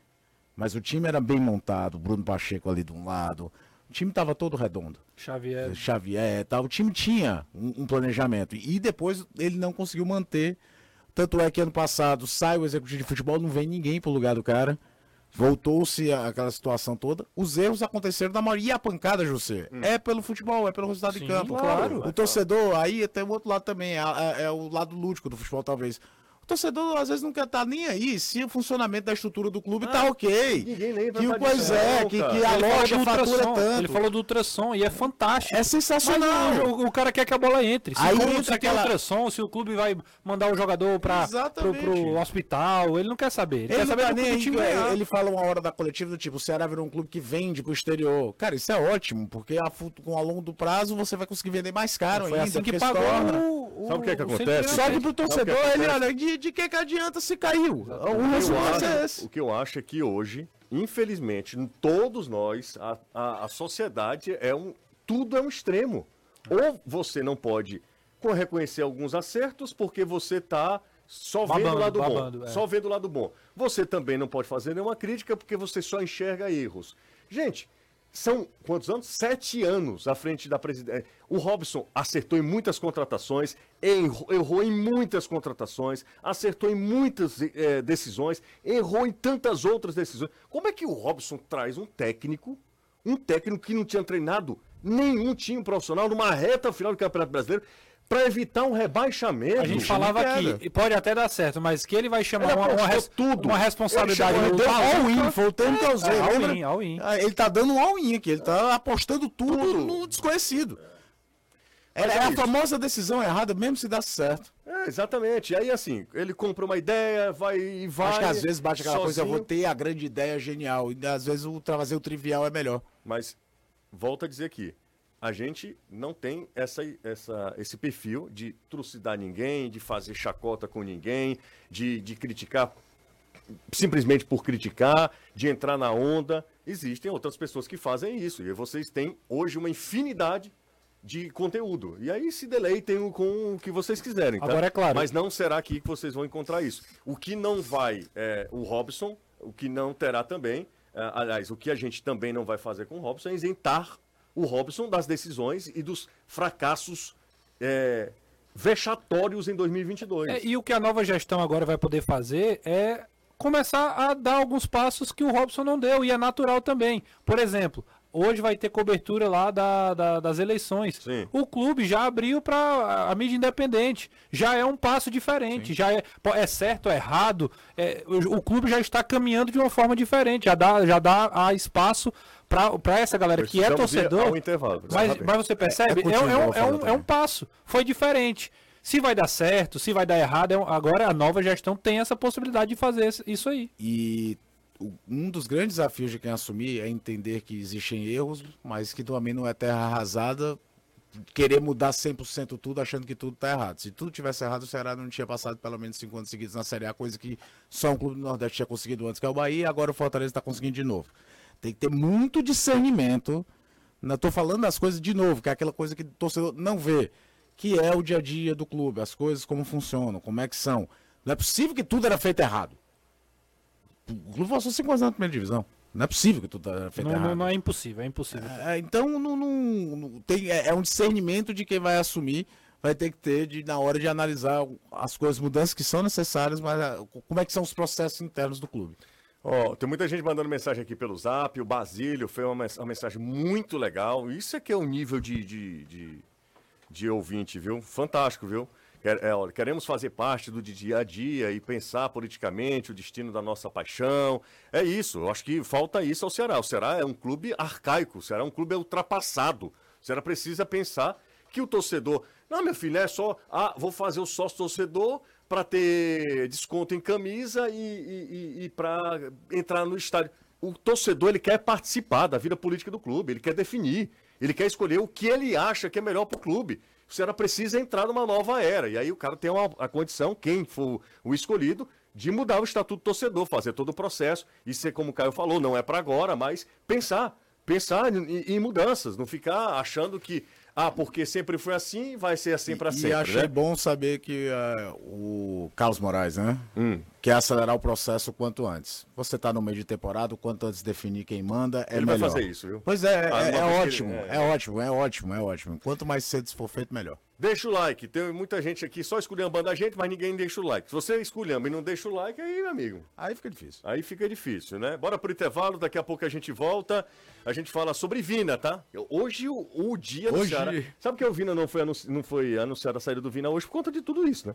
Mas o time era bem montado, Bruno Pacheco ali de um lado. O time estava todo redondo. Xavier. Xavier, tal. o time tinha um, um planejamento. E depois ele não conseguiu manter. Tanto é que ano passado sai o executivo de futebol, não vem ninguém pro lugar do cara. Voltou-se aquela situação toda. Os erros aconteceram na maioria. E a pancada, José, é pelo futebol, é pelo resultado Sim, de campo. claro. O torcedor, aí tem o outro lado também, é, é- é o lado lúdico do futebol, talvez. O torcedor às vezes não quer estar nem aí se o funcionamento da estrutura do clube tá ok. ninguém lembra Que, o- pois é, que, que a Ele loja do fatura ultrassom, tanto. Ele falou do ultrassom e é fantástico. É sensacional. Mas o, o cara quer que a bola entre. Se, Aí o clube, entra aquela- ultrassom, se o clube vai mandar o jogador para pro hospital, ele não quer saber. Ele, Ele quer saber tá do nem o time ganhar. ele fala uma hora da coletiva do tipo, o Ceará virou um clube que vende pro exterior. Cara, isso é ótimo, porque a, com ao longo do prazo você vai conseguir vender mais caro Foi ainda. assim que pagou o, o, Sabe o que é que o acontece? Só que Sabe o que torcedor, ele, olha, de, de que que adianta se caiu? O resultado é acho, esse. o que eu acho é que hoje, infelizmente, todos nós, a, a, a sociedade é um. Tudo é um extremo. Ou você não pode co- reconhecer alguns acertos porque você tá só vendo Babando, o lado babando, bom. é. Só vendo o lado bom. Você também não pode fazer nenhuma crítica porque você só enxerga erros. Gente, são quantos anos? Sete anos à frente da presidência. O Robson acertou em muitas contratações, errou, em muitas contratações, acertou em muitas eh, decisões, errou em tantas outras decisões. Como é que o Robson traz um técnico, um técnico que não tinha treinado nenhum time profissional numa reta final do Campeonato Brasileiro, para evitar um rebaixamento? A gente falava Cara, aqui, e pode até dar certo, mas que ele vai chamar Ele uma, uma, res- tudo. uma responsabilidade Ele deu all-in, foi o termo que eu usei, É, all-in. Ah, Ele tá dando um all-in aqui, ele tá apostando tudo, no desconhecido. É, é é a isso. famosa decisão errada, mesmo se dá certo. É, exatamente. E aí, assim, ele compra uma ideia, vai e vai. Acho que às vezes bate aquela coisa, eu sozinho. vou ter a grande ideia genial. E às vezes o trazer o trivial é melhor. Mas, volto a dizer aqui, a gente não tem essa, essa, esse perfil de trucidar ninguém, de fazer chacota com ninguém, de, de criticar simplesmente por criticar, de entrar na onda. Existem outras pessoas que fazem isso. E vocês têm hoje uma infinidade de conteúdo. E aí se deleitem com o que vocês quiserem. Tá? Agora é claro. Mas não será aqui que vocês vão encontrar isso. O que não vai é o Robson, o que não terá também, é, aliás, o que a gente também não vai fazer com o Robson é isentar o Robson das decisões e dos fracassos é, vexatórios em 2022. É, e o que a nova gestão agora vai poder fazer é começar a dar alguns passos que o Robson não deu, e é natural também. Por exemplo, hoje vai ter cobertura lá da, da- das eleições. Sim. O clube já abriu para a mídia independente. Já é um passo diferente. Já é, é certo, é errado. é, o, o clube já está caminhando de uma forma diferente. Já dá, já dá a espaço para essa galera que é torcedor. Mas, mas você percebe? É É, contigo, é um- é um, é um passo. Foi diferente. Se vai dar certo, se vai dar errado, é um- agora a nova gestão tem essa possibilidade de fazer isso aí. E um dos grandes desafios de quem assumir é entender que existem erros, mas que também não é terra arrasada querer mudar 100% tudo achando que tudo tá errado. Se tudo tivesse errado, o Ceará não tinha passado pelo menos cinco anos seguidos na Série A, coisa que só um clube do Nordeste tinha conseguido antes, que é o Bahia, e agora o Fortaleza está conseguindo de novo. Tem que ter muito discernimento. Não tô falando das coisas de novo, que é aquela coisa que o torcedor não vê, que é o dia a dia do clube, as coisas como funcionam, como é que são. Não é possível que tudo era feito errado. O clube passou cinco anos na primeira divisão. Não é possível que tudo era feito Não, errado. não- não é impossível, é impossível. É, então não, não- não- tem, é, é um discernimento de quem vai assumir, vai ter que ter de, na hora de analisar as coisas, mudanças que são necessárias, mas ah, como é que são os processos internos do clube. Ó, tem muita gente mandando mensagem aqui pelo zap. O Basílio foi uma, mens- uma mensagem muito legal. Isso é que é o nível de, de, de, de ouvinte, viu? Fantástico, viu? Quer- é, queremos fazer parte do dia a dia e pensar politicamente o destino da nossa paixão. É isso, eu acho que falta isso ao Ceará. O Ceará é um clube arcaico, o Ceará é um clube ultrapassado. O Ceará precisa pensar que o torcedor. Não, meu filho, é só. Ah, vou fazer o sócio torcedor para ter desconto em camisa e, e, e, para entrar no estádio. o torcedor ele quer participar da vida política do clube, ele quer definir, ele quer escolher o que ele acha que é melhor para o clube. O Ceará precisa entrar numa nova era. E aí o cara tem uma, a condição, quem for o escolhido, de mudar o estatuto do torcedor, fazer todo o processo. E ser, como o Caio falou, não é para agora, mas pensar. Pensar em, em mudanças, não ficar achando que ah, porque sempre foi assim, vai ser assim para sempre. E achei né? bom saber que uh, o Carlos Moraes, né? Hum. Quer acelerar o processo o quanto antes. Você está no meio de temporada, o quanto antes definir quem manda, é Ele melhor. vai fazer isso, viu? Pois é, Ah, é, é que ótimo, ele- é... ótimo, é ótimo, é ótimo. Quanto mais cedo isso for feito, melhor. Deixa o like. Tem muita gente aqui só esculhambando a gente, mas ninguém deixa o like. Se você esculhamba e não deixa o like, aí, meu amigo, Aí fica difícil. aí fica difícil, né? Bora pro intervalo, daqui a pouco a gente volta. A gente fala sobre Vina, tá? Hoje o, o dia do Hoje- Ceará. Sabe que o Vina não foi, anunci... não foi anunciado a saída do Vina hoje por conta de tudo isso, né?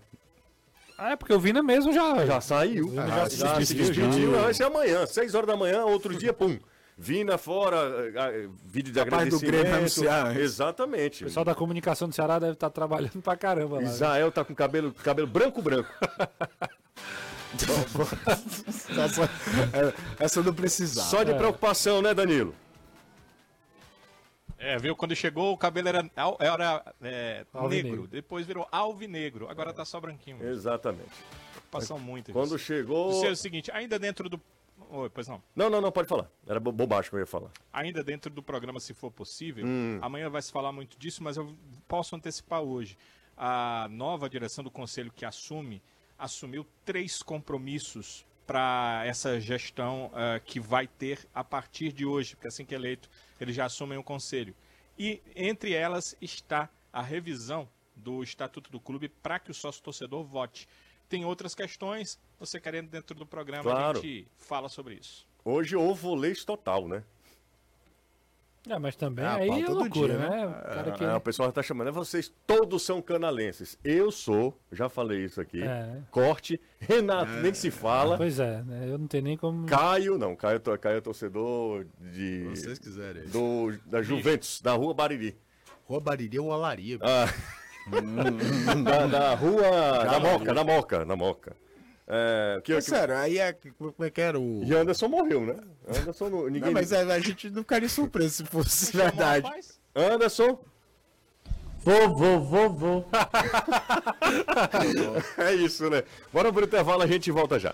Ah, é porque o Vina mesmo já. Já saiu. já já, se já se despediu. Vai ser amanhã, 6 horas da manhã, outro dia, pum. Vina fora, ah, ah, vídeo de Capaz do agradecimento. Grêmio anunciar. Exatamente. O pessoal da comunicação do Ceará deve estar trabalhando pra caramba lá. né? Israel tá com cabelo, cabelo branco, branco. essa, essa eu não precisava. Só de preocupação, né, Danilo? É, viu? Quando chegou o cabelo era, era é, negro, depois virou alvinegro, agora tá só branquinho. mesmo. Exatamente. Passam muito Quando isso. chegou. Isso é o seguinte, ainda dentro do... Oi, pois não. Não, não, não, pode falar. Era bo- bobagem que eu ia falar. ainda dentro do programa, se for possível. Hum. Amanhã vai se falar muito disso, mas eu posso antecipar hoje. A nova direção do conselho que assume assumiu três compromissos para essa gestão ah, que vai ter a partir de hoje, porque assim que eleito, eles já assumem o conselho. E entre elas está a revisão do estatuto do clube para que o sócio torcedor vote. Tem outras questões, você querendo dentro do programa, Claro. a gente fala sobre isso. Hoje houve volês total, né? É, mas também Ah, aí é todo loucura, dia, né? O cara que... Ah, o pessoal já tá chamando. né? Vocês todos são canalenses. Eu sou, já falei isso aqui. É. Corte. Renato, nem se fala. Pois é, né? eu não tenho nem como. Caio, não. Caio, to- Caio é torcedor de. Se vocês quiserem. Do, da Juventus, da rua Bariri. Rua Bariri ou Olaria. Ah, da, da rua. Da Moca, da Moca, da Moca. É, que, É que, sério, aí é. Como é que era o. e Anderson morreu, né? Anderson, não- ninguém. Não, mas é, a gente não ficaria surpreso se fosse verdade. Anderson, Vou, vou, vou, vou. é isso, né? Bora pro intervalo, a gente volta já.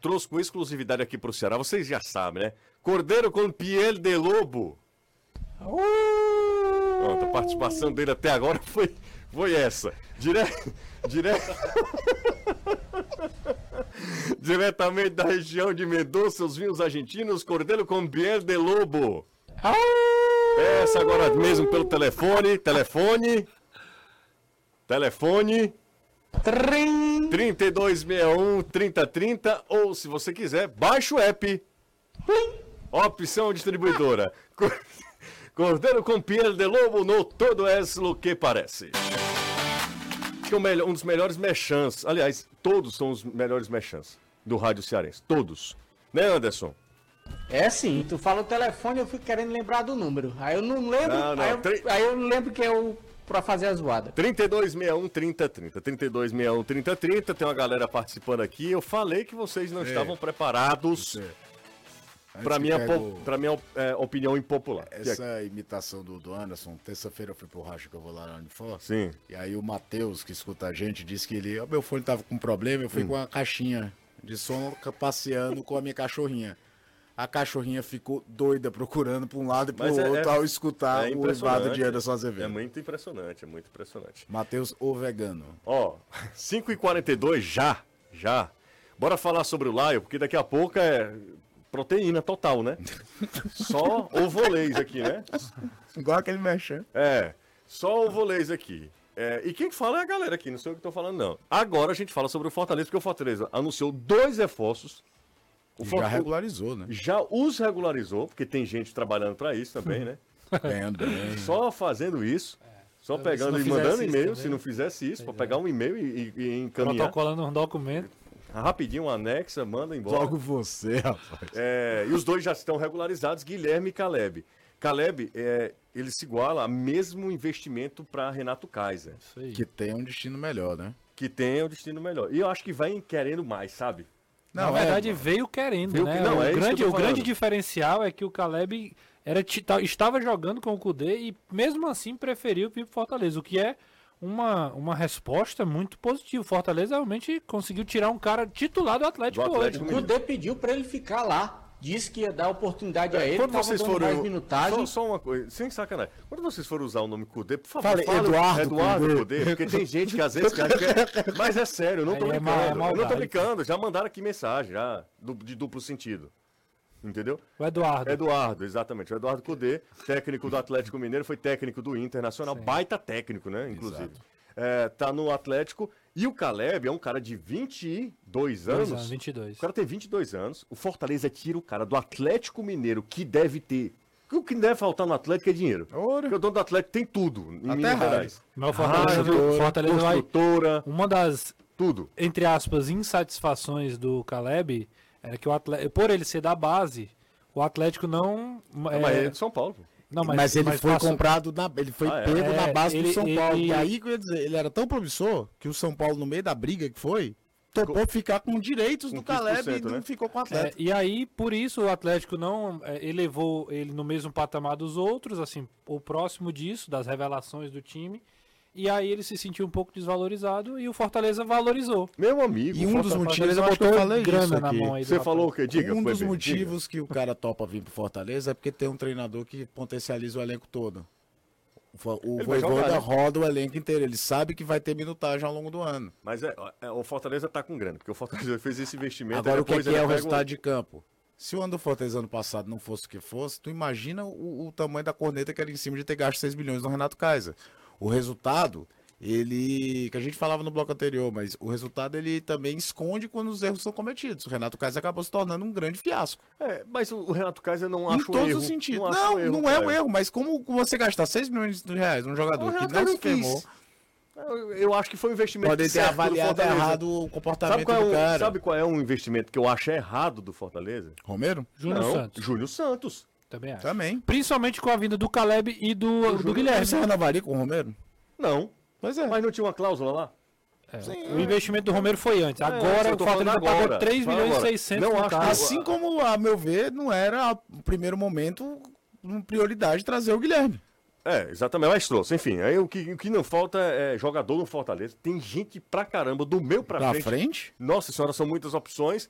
Trouxe com exclusividade aqui pro Ceará, vocês já sabem, né? Cordeiro com piel de lobo. Pronto, a participação dele até agora foi, foi essa. Dire... Dire... Diretamente da região de Mendoza, os vinhos argentinos, Cordeiro com piel de lobo. Peça agora mesmo pelo telefone. Telefone. Telefone. 3261 3030 ou se você quiser, baixe o app. Opção distribuidora. Cor- Cordeiro com piel de lobo no todo é o que parece. Que é o melhor- um dos melhores mechãs. Aliás, todos são os melhores mechãs do rádio cearense. Todos. Né, Anderson? É sim, tu fala o telefone, eu fico querendo lembrar do número. Aí eu não lembro, Não, não, aí, eu, aí eu lembro que é o pra fazer a zoada. 3261 3030. 3261 3030. Tem uma galera participando aqui. Eu falei que vocês não estavam preparados Você. Para Antes minha, que po- pego pra minha é, opinião impopular. Que é- Essa imitação do, do Anderson, terça-feira eu fui pro Racha que eu vou lá na Unifor. Sim. E aí o Matheus, que escuta a gente, disse que ele. "Ó, meu fone tava com problema, eu fui Hum. com uma caixinha de som passeando com a minha cachorrinha. A cachorrinha ficou doida procurando pra um lado e pro Mas é- outro é- ao escutar é o levado de Anderson Azevedo. É muito impressionante, é muito impressionante. Matheus, o vegano. Ó, 5h42 já, já. Bora falar sobre o Lion, porque daqui a pouco é proteína total, né? Só ovolês aqui, né? Igual aquele mexer. É, só ovolês aqui. É, e quem fala é a galera aqui, não sei o que eu tô falando, não. Agora a gente fala sobre o Fortaleza, porque o Fortaleza anunciou dois reforços. O Já Fortaleza regularizou, né? já os regularizou, porque tem gente trabalhando para isso também, né? Ganhando bem. Só fazendo isso. Só Se pegando e mandando e-mail, se não fizesse isso, para Pois é. pegar um e-mail e, e- e encaminhar. Protocolando um documento. Rapidinho, anexa, manda embora. Logo você, rapaz. É, e os dois já estão regularizados, Guilherme e Caleb. Caleb, é, ele se iguala a mesmo investimento para Renato Kaiser, Isso aí. Que tem um destino melhor, né? que tem o destino melhor. E eu acho que vai querendo mais, sabe? Na verdade, veio querendo, Veio né? que- não, o é grande, o grande diferencial é que o Caleb era, estava jogando com o Kudê e mesmo assim preferiu vir pro Fortaleza, o que é uma, uma resposta muito positiva. O Fortaleza realmente conseguiu tirar um cara titular do Atlético, Do Atlético hoje. O Kudê pediu pra ele ficar lá. Disse que ia dar oportunidade a ele, Quando tava vocês forem. mais minutagem. Só, só uma coisa, sem sacanagem. Quando vocês forem usar o nome Cudê, por favor, Fale fale Eduardo Eduardo Cudê. Cudê, porque tem gente que às vezes quer. quer- Mas é sério, eu não tô Aí é brincando. ma- é eu não tô brincando. Já mandaram aqui mensagem, já, de duplo sentido. Entendeu? O Eduardo. Eduardo, exatamente. O Eduardo Cudê, técnico do Atlético Mineiro, foi técnico do Internacional, baita técnico, né? Inclusive. É, tá no Atlético. E o Caleb é um cara de 22 Dois anos. anos, 22. O cara tem 22 anos. O Fortaleza tira o cara do Atlético Mineiro, que deve ter. O que deve faltar no Atlético é dinheiro. Ouro. Porque o dono do Atlético tem tudo em Até Minas. Gerais. Mas o Fortaleza, Rádio, Fortaleza vai. construtora, Uma das, tudo. entre aspas, insatisfações do Caleb era que o Atlético, por ele ser da base, o Atlético não. é, Mas é de São Paulo. pô. não, Mas, ele foi passou- comprado, na, ele foi Ah, é? pego na É, base ele- do São Paulo. ele- E aí, que eu ia dizer, ele era tão promissor que o São Paulo, no meio da briga que foi, topou ficar com direitos do Caleb e 15%, não né? ficou com o É, Atlético. e aí, por isso, o Atlético não é, elevou ele no mesmo patamar dos outros, assim, o próximo disso, das revelações do time. E aí ele se sentiu um pouco desvalorizado e o Fortaleza valorizou. Meu amigo. E um dos Fortaleza- motivos, eu que eu botou falei grana isso na mão aí do Você falou o quê? Diga. um dos Weber, motivos que o cara topa vir pro Fortaleza é porque tem um treinador que potencializa o elenco todo. O Voivoda né? roda o elenco inteiro. Ele sabe que vai ter minutagem ao longo do ano. Mas é, é, o Fortaleza tá com grana, porque o Fortaleza fez esse investimento. Agora, o que, é, que é o resultado de campo? Se o ano do Fortaleza ano passado não fosse o que fosse, tu imagina o, o tamanho da corneta que era em cima de ter gasto 6 milhões no Renato Kaiser. O resultado, ele. que a gente falava no bloco anterior, mas o resultado ele também esconde quando os erros são cometidos. O Renato Kaiser acabou se tornando um grande fiasco. É, mas o Renato Kaiser não em acha um todos erro. os sentidos. acha Não, um não é um erro, mas como você gastar 6 milhões de reais num jogador que não se firmou, quis. Eu, acho que foi um investimento pode ter do avaliado Fortaleza. errado o Sabe comportamento qual, é do um, cara. sabe qual é um investimento que eu acho errado do Fortaleza? Romero? Júnior não, Santos. Júnior Santos. Também acho. Também. Principalmente com a vinda do Caleb e do, do Guilherme. Você renovaria com o Romero? Não. Pois é. Mas não tinha uma cláusula lá? O investimento do Romero foi antes. Agora eu o Fortaleza falando pagou agora. 3 Fala milhões e agora. 600 Não no acho Assim como, a meu ver, não era o primeiro momento uma prioridade trazer o Guilherme. É, exatamente, mas trouxe. Enfim, aí o que, o que não falta é jogador no Fortaleza. Tem gente pra caramba, do meu pra, Pra frente. frente? Nossa senhora, são muitas opções.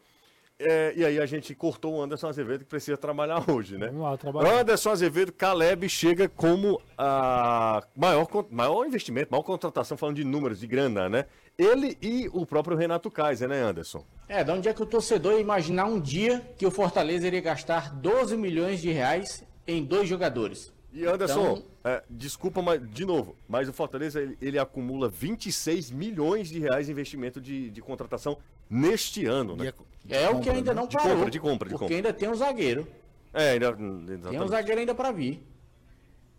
É, e aí a gente cortou o Anderson Azevedo, que precisa trabalhar hoje, né? Vamos lá, trabalhar. Anderson Azevedo, Caleb chega como a maior, maior investimento, maior contratação, falando de números, de grana, né? Ele e o próprio Renato Kaiser, né, Anderson? É, de onde é que o torcedor ia imaginar um dia que o Fortaleza iria gastar 12 milhões de reais em dois jogadores? E Anderson, Então- é, desculpa, mas, de novo, mas o Fortaleza ele, ele acumula 26 milhões de reais de investimento de, de contratação neste ano, né? É o que ainda não De parou. compra, de compra, de porque compra. ainda tem um zagueiro. É, ainda. Tem um Exatamente. zagueiro ainda para vir.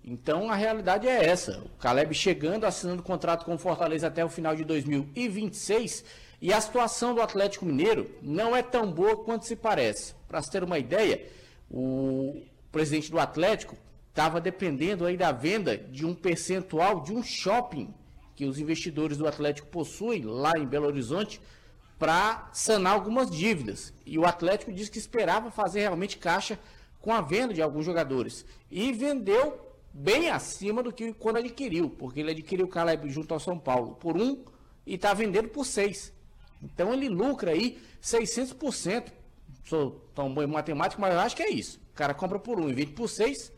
Então a realidade é essa. O Caleb chegando, assinando contrato com o Fortaleza até o final de 2026. E a situação do Atlético Mineiro não é tão boa quanto se parece. Para se ter uma ideia, o presidente do Atlético estava dependendo aí da venda de um percentual de um shopping que os investidores do Atlético possuem lá em Belo Horizonte para sanar algumas dívidas. E o Atlético disse que esperava fazer realmente caixa com a venda de alguns jogadores. E vendeu bem acima do que quando adquiriu, porque ele adquiriu o Caleb junto ao São Paulo por um e está vendendo por seis. Então ele lucra aí 600%. Sou tão bom em matemática, mas eu acho que é isso. O cara compra por um e vende por seis.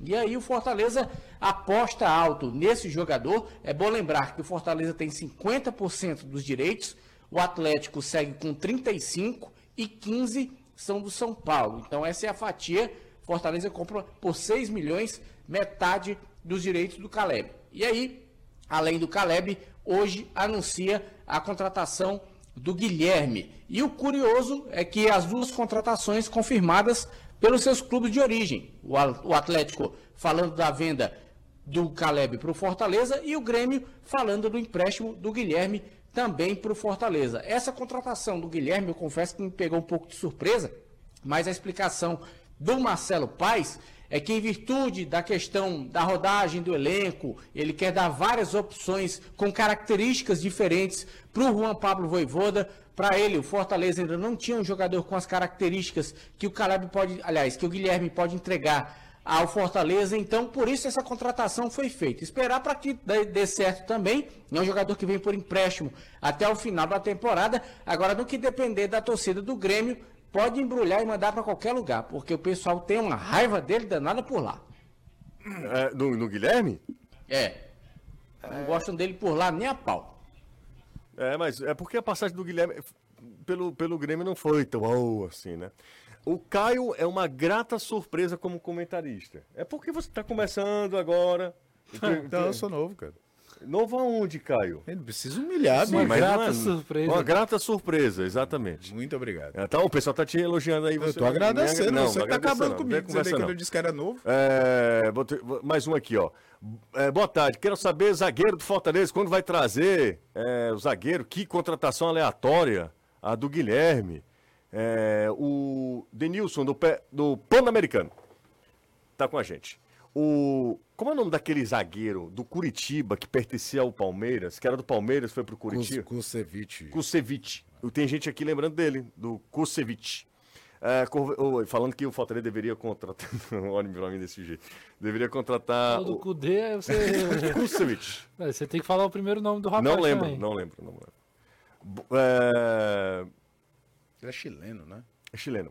E aí o Fortaleza aposta alto nesse jogador. É bom lembrar que o Fortaleza tem 50% dos direitos, o Atlético segue com 35 e 15 são do São Paulo. Então essa é a fatia. Fortaleza compra por 6 milhões, metade dos direitos do Caleb. E aí, além do Caleb, hoje anuncia a contratação do Guilherme. E o curioso é que as duas contratações confirmadas pelos seus clubes de origem. O Atlético falando da venda do Caleb para o Fortaleza e o Grêmio falando do empréstimo do Guilherme também para o Fortaleza. Essa contratação do Guilherme, eu confesso que me pegou um pouco de surpresa, mas a explicação do Marcelo Paes é que, em virtude da questão da rodagem do elenco, ele quer dar várias opções com características diferentes para o Juan Pablo Voivoda. Para ele, o Fortaleza ainda não tinha um jogador com as características que o Caleb pode, aliás, que o Guilherme pode entregar ao Fortaleza. Então, por isso essa contratação foi feita. Esperar para que dê certo também. É um jogador que vem por empréstimo até o final da temporada. Agora, no que depender da torcida do Grêmio, pode embrulhar e mandar para qualquer lugar, porque o pessoal tem uma raiva dele danada por lá. É, no, no, Guilherme? É. Não é... gostam dele por lá nem a pau. É, mas é porque a passagem do Guilherme pelo, pelo Grêmio não foi tão boa assim, né? O Caio é uma grata surpresa como comentarista. É porque você está começando agora. Então, eu sou novo, cara. Novo aonde, Caio? Ele precisa humilhar, Uma grata é, surpresa. Uma grata surpresa, exatamente. Muito obrigado. Então, o pessoal tá te elogiando aí. Você eu tô agradecendo. Não, você tá acabando comigo. Você quando eu disse que era novo. É, ter, mais um aqui, ó. É, boa tarde. Quero saber, zagueiro do Fortaleza, quando vai trazer é, o zagueiro? Que contratação aleatória. A do Guilherme é, o Denilson do, do Pan-Americano tá com a gente. O, como é o nome daquele zagueiro do Curitiba que pertencia ao Palmeiras, que era do Palmeiras, foi pro Curitiba? Kusevich. Kusevich. Tem gente aqui lembrando dele, do Kusevich. É, falando que o Fortaleza deveria contratar. Olha pra mim desse jeito. Deveria contratar. O do Kudê, você. Kusevich. Você tem que falar o primeiro nome do rapaz. Não lembro, também. não lembro, não lembro. É... Ele é chileno, né? É chileno.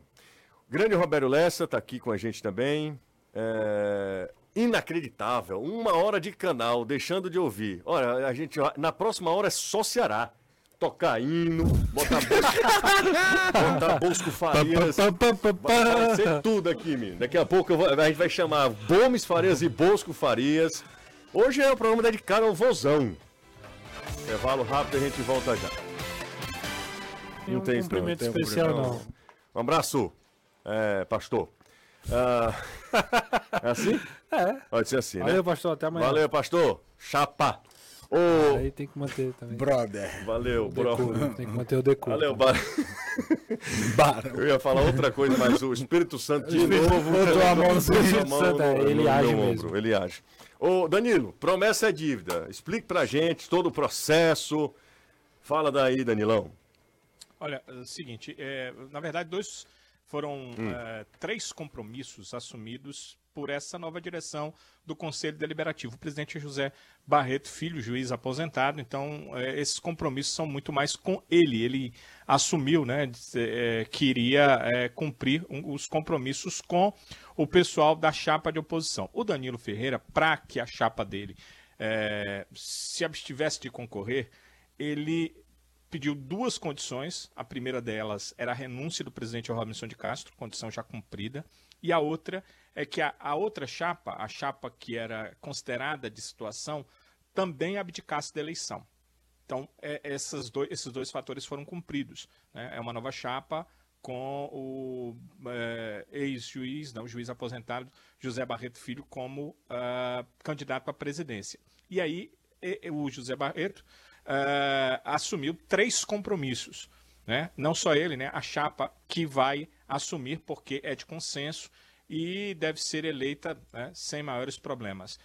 Grande Roberto Lessa está aqui com a gente também. É... Inacreditável. Uma hora de canal, deixando de ouvir. Olha, a gente. Na próxima hora é só Ceará. Tocar hino, botar Bosco, botar Bosco Farias. Vai ser tudo aqui, menino. Daqui a pouco vou, a gente vai chamar Gomes Farias e Bosco Farias. Hoje é o programa dedicado ao vozão. Intervalo rápido e a gente volta já não tem um cumprimento não, especial, não. não. Um abraço, é, pastor. Uh, é assim? É. Pode ser assim, Valeu, né? pastor. Até amanhã. Valeu, pastor. Chapa. O... Aí tem que manter também. Brother. Valeu, bro. Tem que manter o decoro. Valeu, bar... Eu ia falar outra coisa, mas o Espírito Santo de novo. Botou a mão no Espírito Santo, é, ele age mesmo. Ombro, ele age. Ô, Danilo, promessa é dívida. Explique pra gente todo o processo. Fala daí, Danilão. Olha, é o seguinte, é, na verdade, dois foram hum. é, três compromissos assumidos por essa nova direção do Conselho Deliberativo. O presidente José Barreto, filho, juiz aposentado, então é, esses compromissos são muito mais com ele. Ele assumiu né, é, que iria é, cumprir um, os compromissos com o pessoal da chapa de oposição. O Danilo Ferreira, para que a chapa dele é, se abstivesse de concorrer, ele pediu duas condições. A primeira delas era a renúncia do presidente Robinson de Castro, condição já cumprida. E a outra é que a, a outra chapa, a chapa que era considerada de situação, também abdicasse da eleição. Então, é, essas dois, esses dois fatores foram cumpridos. Né? É uma nova chapa com o é, ex-juiz, não, juiz aposentado, José Barreto Filho, como uh, candidato à presidência. E aí, e, o José Barreto uh, assumiu três compromissos. Né? Não só ele, né? a chapa que vai assumir, porque é de consenso e deve ser eleita né, sem maiores problemas.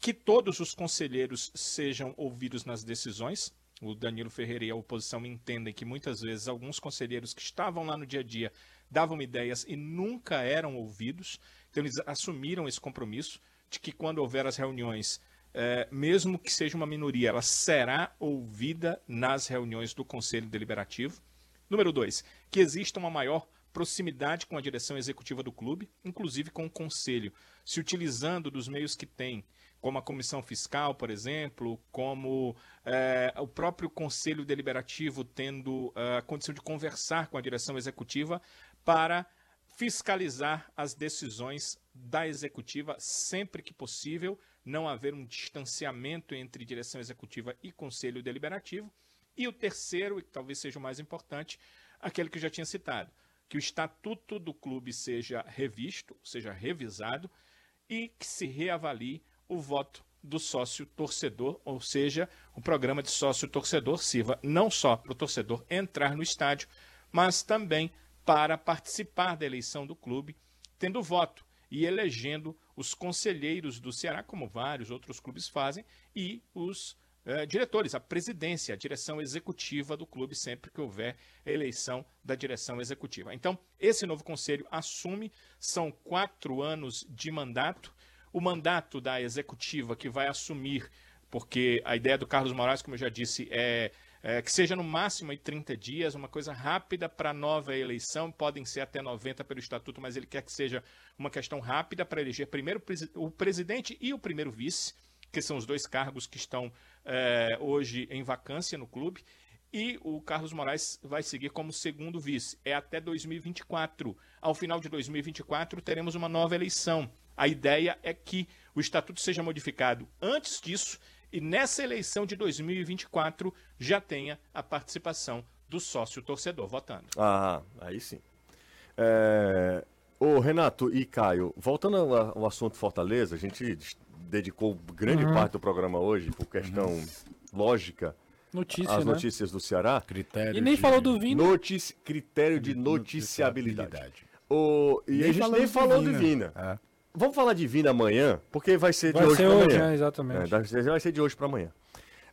Que todos os conselheiros sejam ouvidos nas decisões. O Danilo Ferreira e a oposição entendem que muitas vezes alguns conselheiros que estavam lá no dia a dia davam ideias e nunca eram ouvidos. Então eles assumiram esse compromisso de que quando houver as reuniões é, mesmo que seja uma minoria, ela será ouvida nas reuniões do Conselho Deliberativo. Número dois, que exista uma maior proximidade com a direção executiva do clube, inclusive com o conselho, se utilizando dos meios que tem, como a comissão fiscal, por exemplo, como é, o próprio conselho deliberativo tendo é, a condição de conversar com a direção executiva para fiscalizar as decisões da executiva sempre que possível, não haver um distanciamento entre direção executiva e conselho deliberativo. E o terceiro, e que talvez seja o mais importante, aquele que eu já tinha citado, que o estatuto do clube seja revisto, seja revisado, e que se reavalie o voto do sócio torcedor, ou seja, o programa de sócio torcedor sirva não só para o torcedor entrar no estádio, mas também para participar da eleição do clube tendo voto e elegendo os conselheiros do Ceará, como vários outros clubes fazem, e os eh, diretores, a presidência, a direção executiva do clube, sempre que houver eleição da direção executiva. Então, esse novo conselho assume, são quatro anos de mandato. O mandato da executiva que vai assumir, porque a ideia do Carlos Moraes, como eu já disse, é é, que seja no máximo aí 30 dias, uma coisa rápida para nova eleição, podem ser até 90 pelo estatuto, mas ele quer que seja uma questão rápida para eleger primeiro o presidente e o primeiro vice, que são os dois cargos que estão é, hoje em vacância no clube. E o Carlos Moraes vai seguir como segundo vice. É até 2024. Ao final de 2024, teremos uma nova eleição. A ideia é que o estatuto seja modificado antes disso e nessa eleição de 2024 já tenha a participação do sócio torcedor votando. Ah, aí sim. É... Ô, Renato e Caio, voltando ao, assunto Fortaleza, a gente dedicou grande uhum. parte do programa hoje por questão uhum. lógica. Notícia, as né? notícias do Ceará. Critério e nem de... falou do Vina. Notici... Critério de noticiabilidade. noticiabilidade. O... E nem a gente nem falou do Vina. É. Vamos falar de Vina amanhã, porque vai ser vai de hoje para amanhã. É, exatamente. É, vai ser de hoje para amanhã.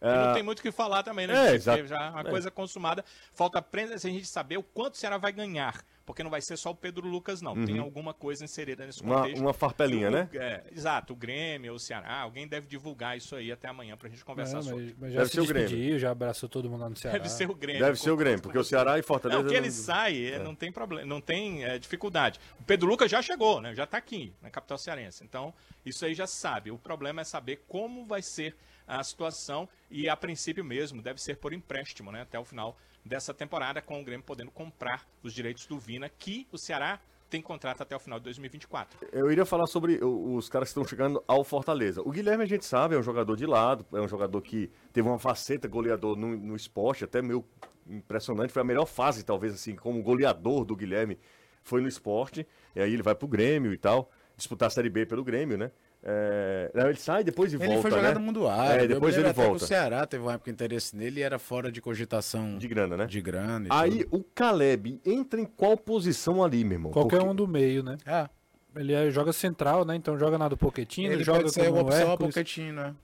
E não tem muito o que falar também, né? É, exato. Já uma é. coisa consumada. Falta apenas a gente saber o quanto o Ceará vai ganhar. Porque não vai ser só o Pedro Lucas, não. Uhum. Tem alguma coisa inserida nesse contexto. Uma, uma farpelinha, o, né? É, exato. O Grêmio, o Ceará. Alguém deve divulgar isso aí até amanhã pra gente conversar mas, sobre. Mas já deve se ser o Grêmio. já abraçou todo mundo lá no Ceará. Deve ser o Grêmio. Deve ser o Grêmio, porque o Ceará e Fortaleza... É, o que ele sai, é. não tem problema, não tem é, dificuldade. O Pedro Lucas já chegou, né? Já tá aqui, na capital cearense. Então, isso aí já sabe. O problema é saber como vai ser a situação e a princípio mesmo deve ser por empréstimo, né, até o final dessa temporada, com o Grêmio podendo comprar os direitos do Vina, que o Ceará tem contrato até o final de 2024. Eu iria falar sobre os caras que estão chegando ao Fortaleza. O Guilherme, a gente sabe, é um jogador de lado, é um jogador que teve uma faceta goleador no, no esporte, até meio impressionante. Foi a melhor fase, talvez, assim, como goleador do Guilherme, foi no esporte. E aí ele vai pro Grêmio e tal, disputar a Série B pelo Grêmio, né? É, ele sai depois e ele volta. Ele foi jogar né? no mundo árabe. É, depois ele volta. O Ceará teve uma época de interesse nele e era fora de cogitação. De grana, né? De grana. Aí tudo. o Caleb entra em qual posição ali, meu irmão? Qualquer Porque... um do meio, né? É. Ele é, joga central, né? Então joga na do Poquetinho. Ele, ele joga pode ser como opção a Poquetinho, né?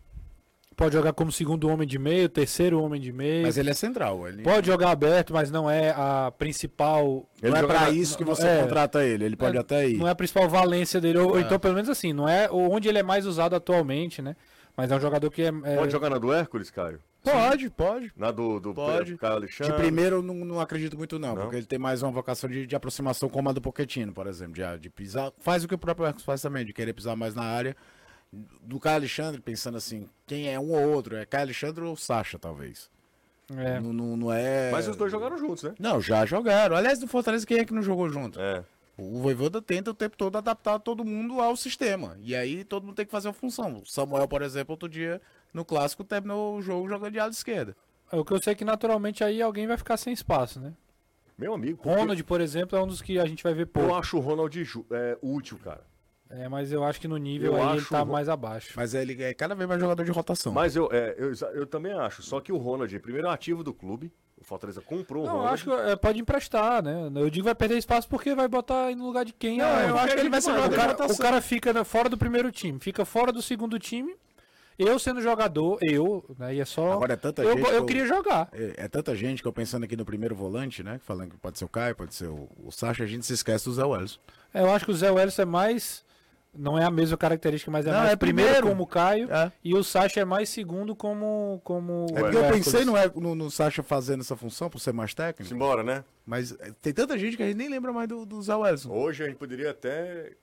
Pode jogar como segundo homem de meio, terceiro homem de meio. Mas ele é central. Ele... Pode jogar aberto, mas não é a principal. Ele não é para isso que você é, contrata ele. Ele pode é, até ir. Não é a principal valência dele. Ou, é. então, pelo menos assim, não é onde ele é mais usado atualmente, né? Mas é um jogador que é. é pode jogar na do Hércules, Caio? Pode, pode. Na do, do pode. Caio Alexandre? De primeiro, não, não acredito muito, não, não, porque ele tem mais uma vocação de, de aproximação como a do Poquetino, por exemplo. De, de pisar. Faz o que o próprio Hércules faz também, de querer pisar mais na área do Caio Alexandre, pensando assim, quem é um ou outro? É Caio Alexandre ou Sacha, talvez. É. Não, não, não, é. Mas os dois jogaram juntos, né? Não, já jogaram. Aliás, do Fortaleza, quem é que não jogou junto? É. O Voivoda tenta o tempo todo adaptar todo mundo ao sistema. E aí todo mundo tem que fazer a função. O Samuel, por exemplo, outro dia no clássico terminou o jogo jogando de ala esquerda. É, o que eu sei é que naturalmente aí alguém vai ficar sem espaço, né? Meu amigo. Ronald, por exemplo, é um dos que a gente vai ver pouco. Eu acho o Ronald é, útil, cara. É, mas eu acho que no nível eu aí ele tá mais abaixo. Mas ele é cada vez mais jogador de rotação. Mas eu, é, eu, eu, também acho. Só que o Ronald, primeiro é ativo do clube. O Fortaleza comprou não, o Ronald. acho que é, pode emprestar, né? Eu digo vai perder espaço porque vai botar no lugar de quem? Não, ah, eu acho que ele vai ser o cara, o cara fica fora do primeiro time, fica fora do segundo time. Eu sendo jogador, eu, né? E é só. Agora é tanta eu, gente. Eu, eu queria jogar. É, é, tanta gente que eu pensando aqui no primeiro volante, né? Falando que pode ser o Caio, pode ser o, o Sacha, a gente se esquece do Zé Welles. É, eu acho que o Zé Welles é mais não é a mesma característica, mas é não, mais é primeiro, primeiro como Caio é. e o Sacha é mais segundo como como É porque eu pensei no, no, no Sacha fazendo essa função por ser mais técnico. Simbora, né? Mas é, tem tanta gente que a gente nem lembra mais do, do Zé Wellison. Hoje a gente poderia até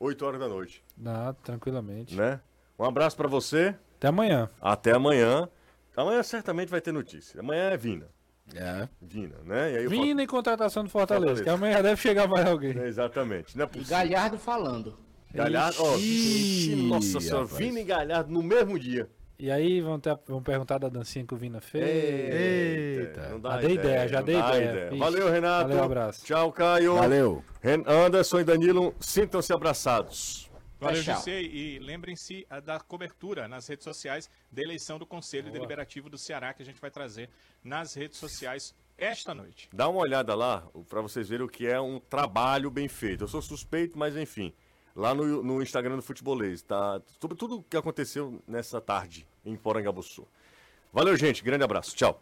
8 horas da noite. Dá, tranquilamente. Né? Um abraço para você. Até amanhã. Até amanhã. Amanhã certamente vai ter notícia. Amanhã é Vina. É. Vina, né? E aí Vina e contratação do Fortaleza, Fortaleza, que amanhã deve chegar mais alguém. É, exatamente. Não é e Galhardo falando. Galhardo, ó, oh, nossa senhora, Vina e Galhardo no mesmo dia. E aí vão, ter, vão perguntar da dancinha que o Vina fez. Eita, não dá já dei ideia, já dei ideia. ideia. Valeu, Renato. Valeu, abraço. Tchau, Caio. Valeu. Anderson e Danilo, sintam-se abraçados. Valeu, Tchau. José. E lembrem-se ah, da cobertura nas redes sociais da eleição do Conselho Deliberativo do Ceará, que a gente vai trazer nas redes sociais esta noite. Dá uma olhada lá para vocês verem o que é um trabalho bem feito. Eu sou suspeito, mas enfim. Lá no, no Instagram do Futebolês, tá? Sobre tudo o que aconteceu nessa tarde em Porangabuçu. Valeu, gente. Grande abraço. Tchau.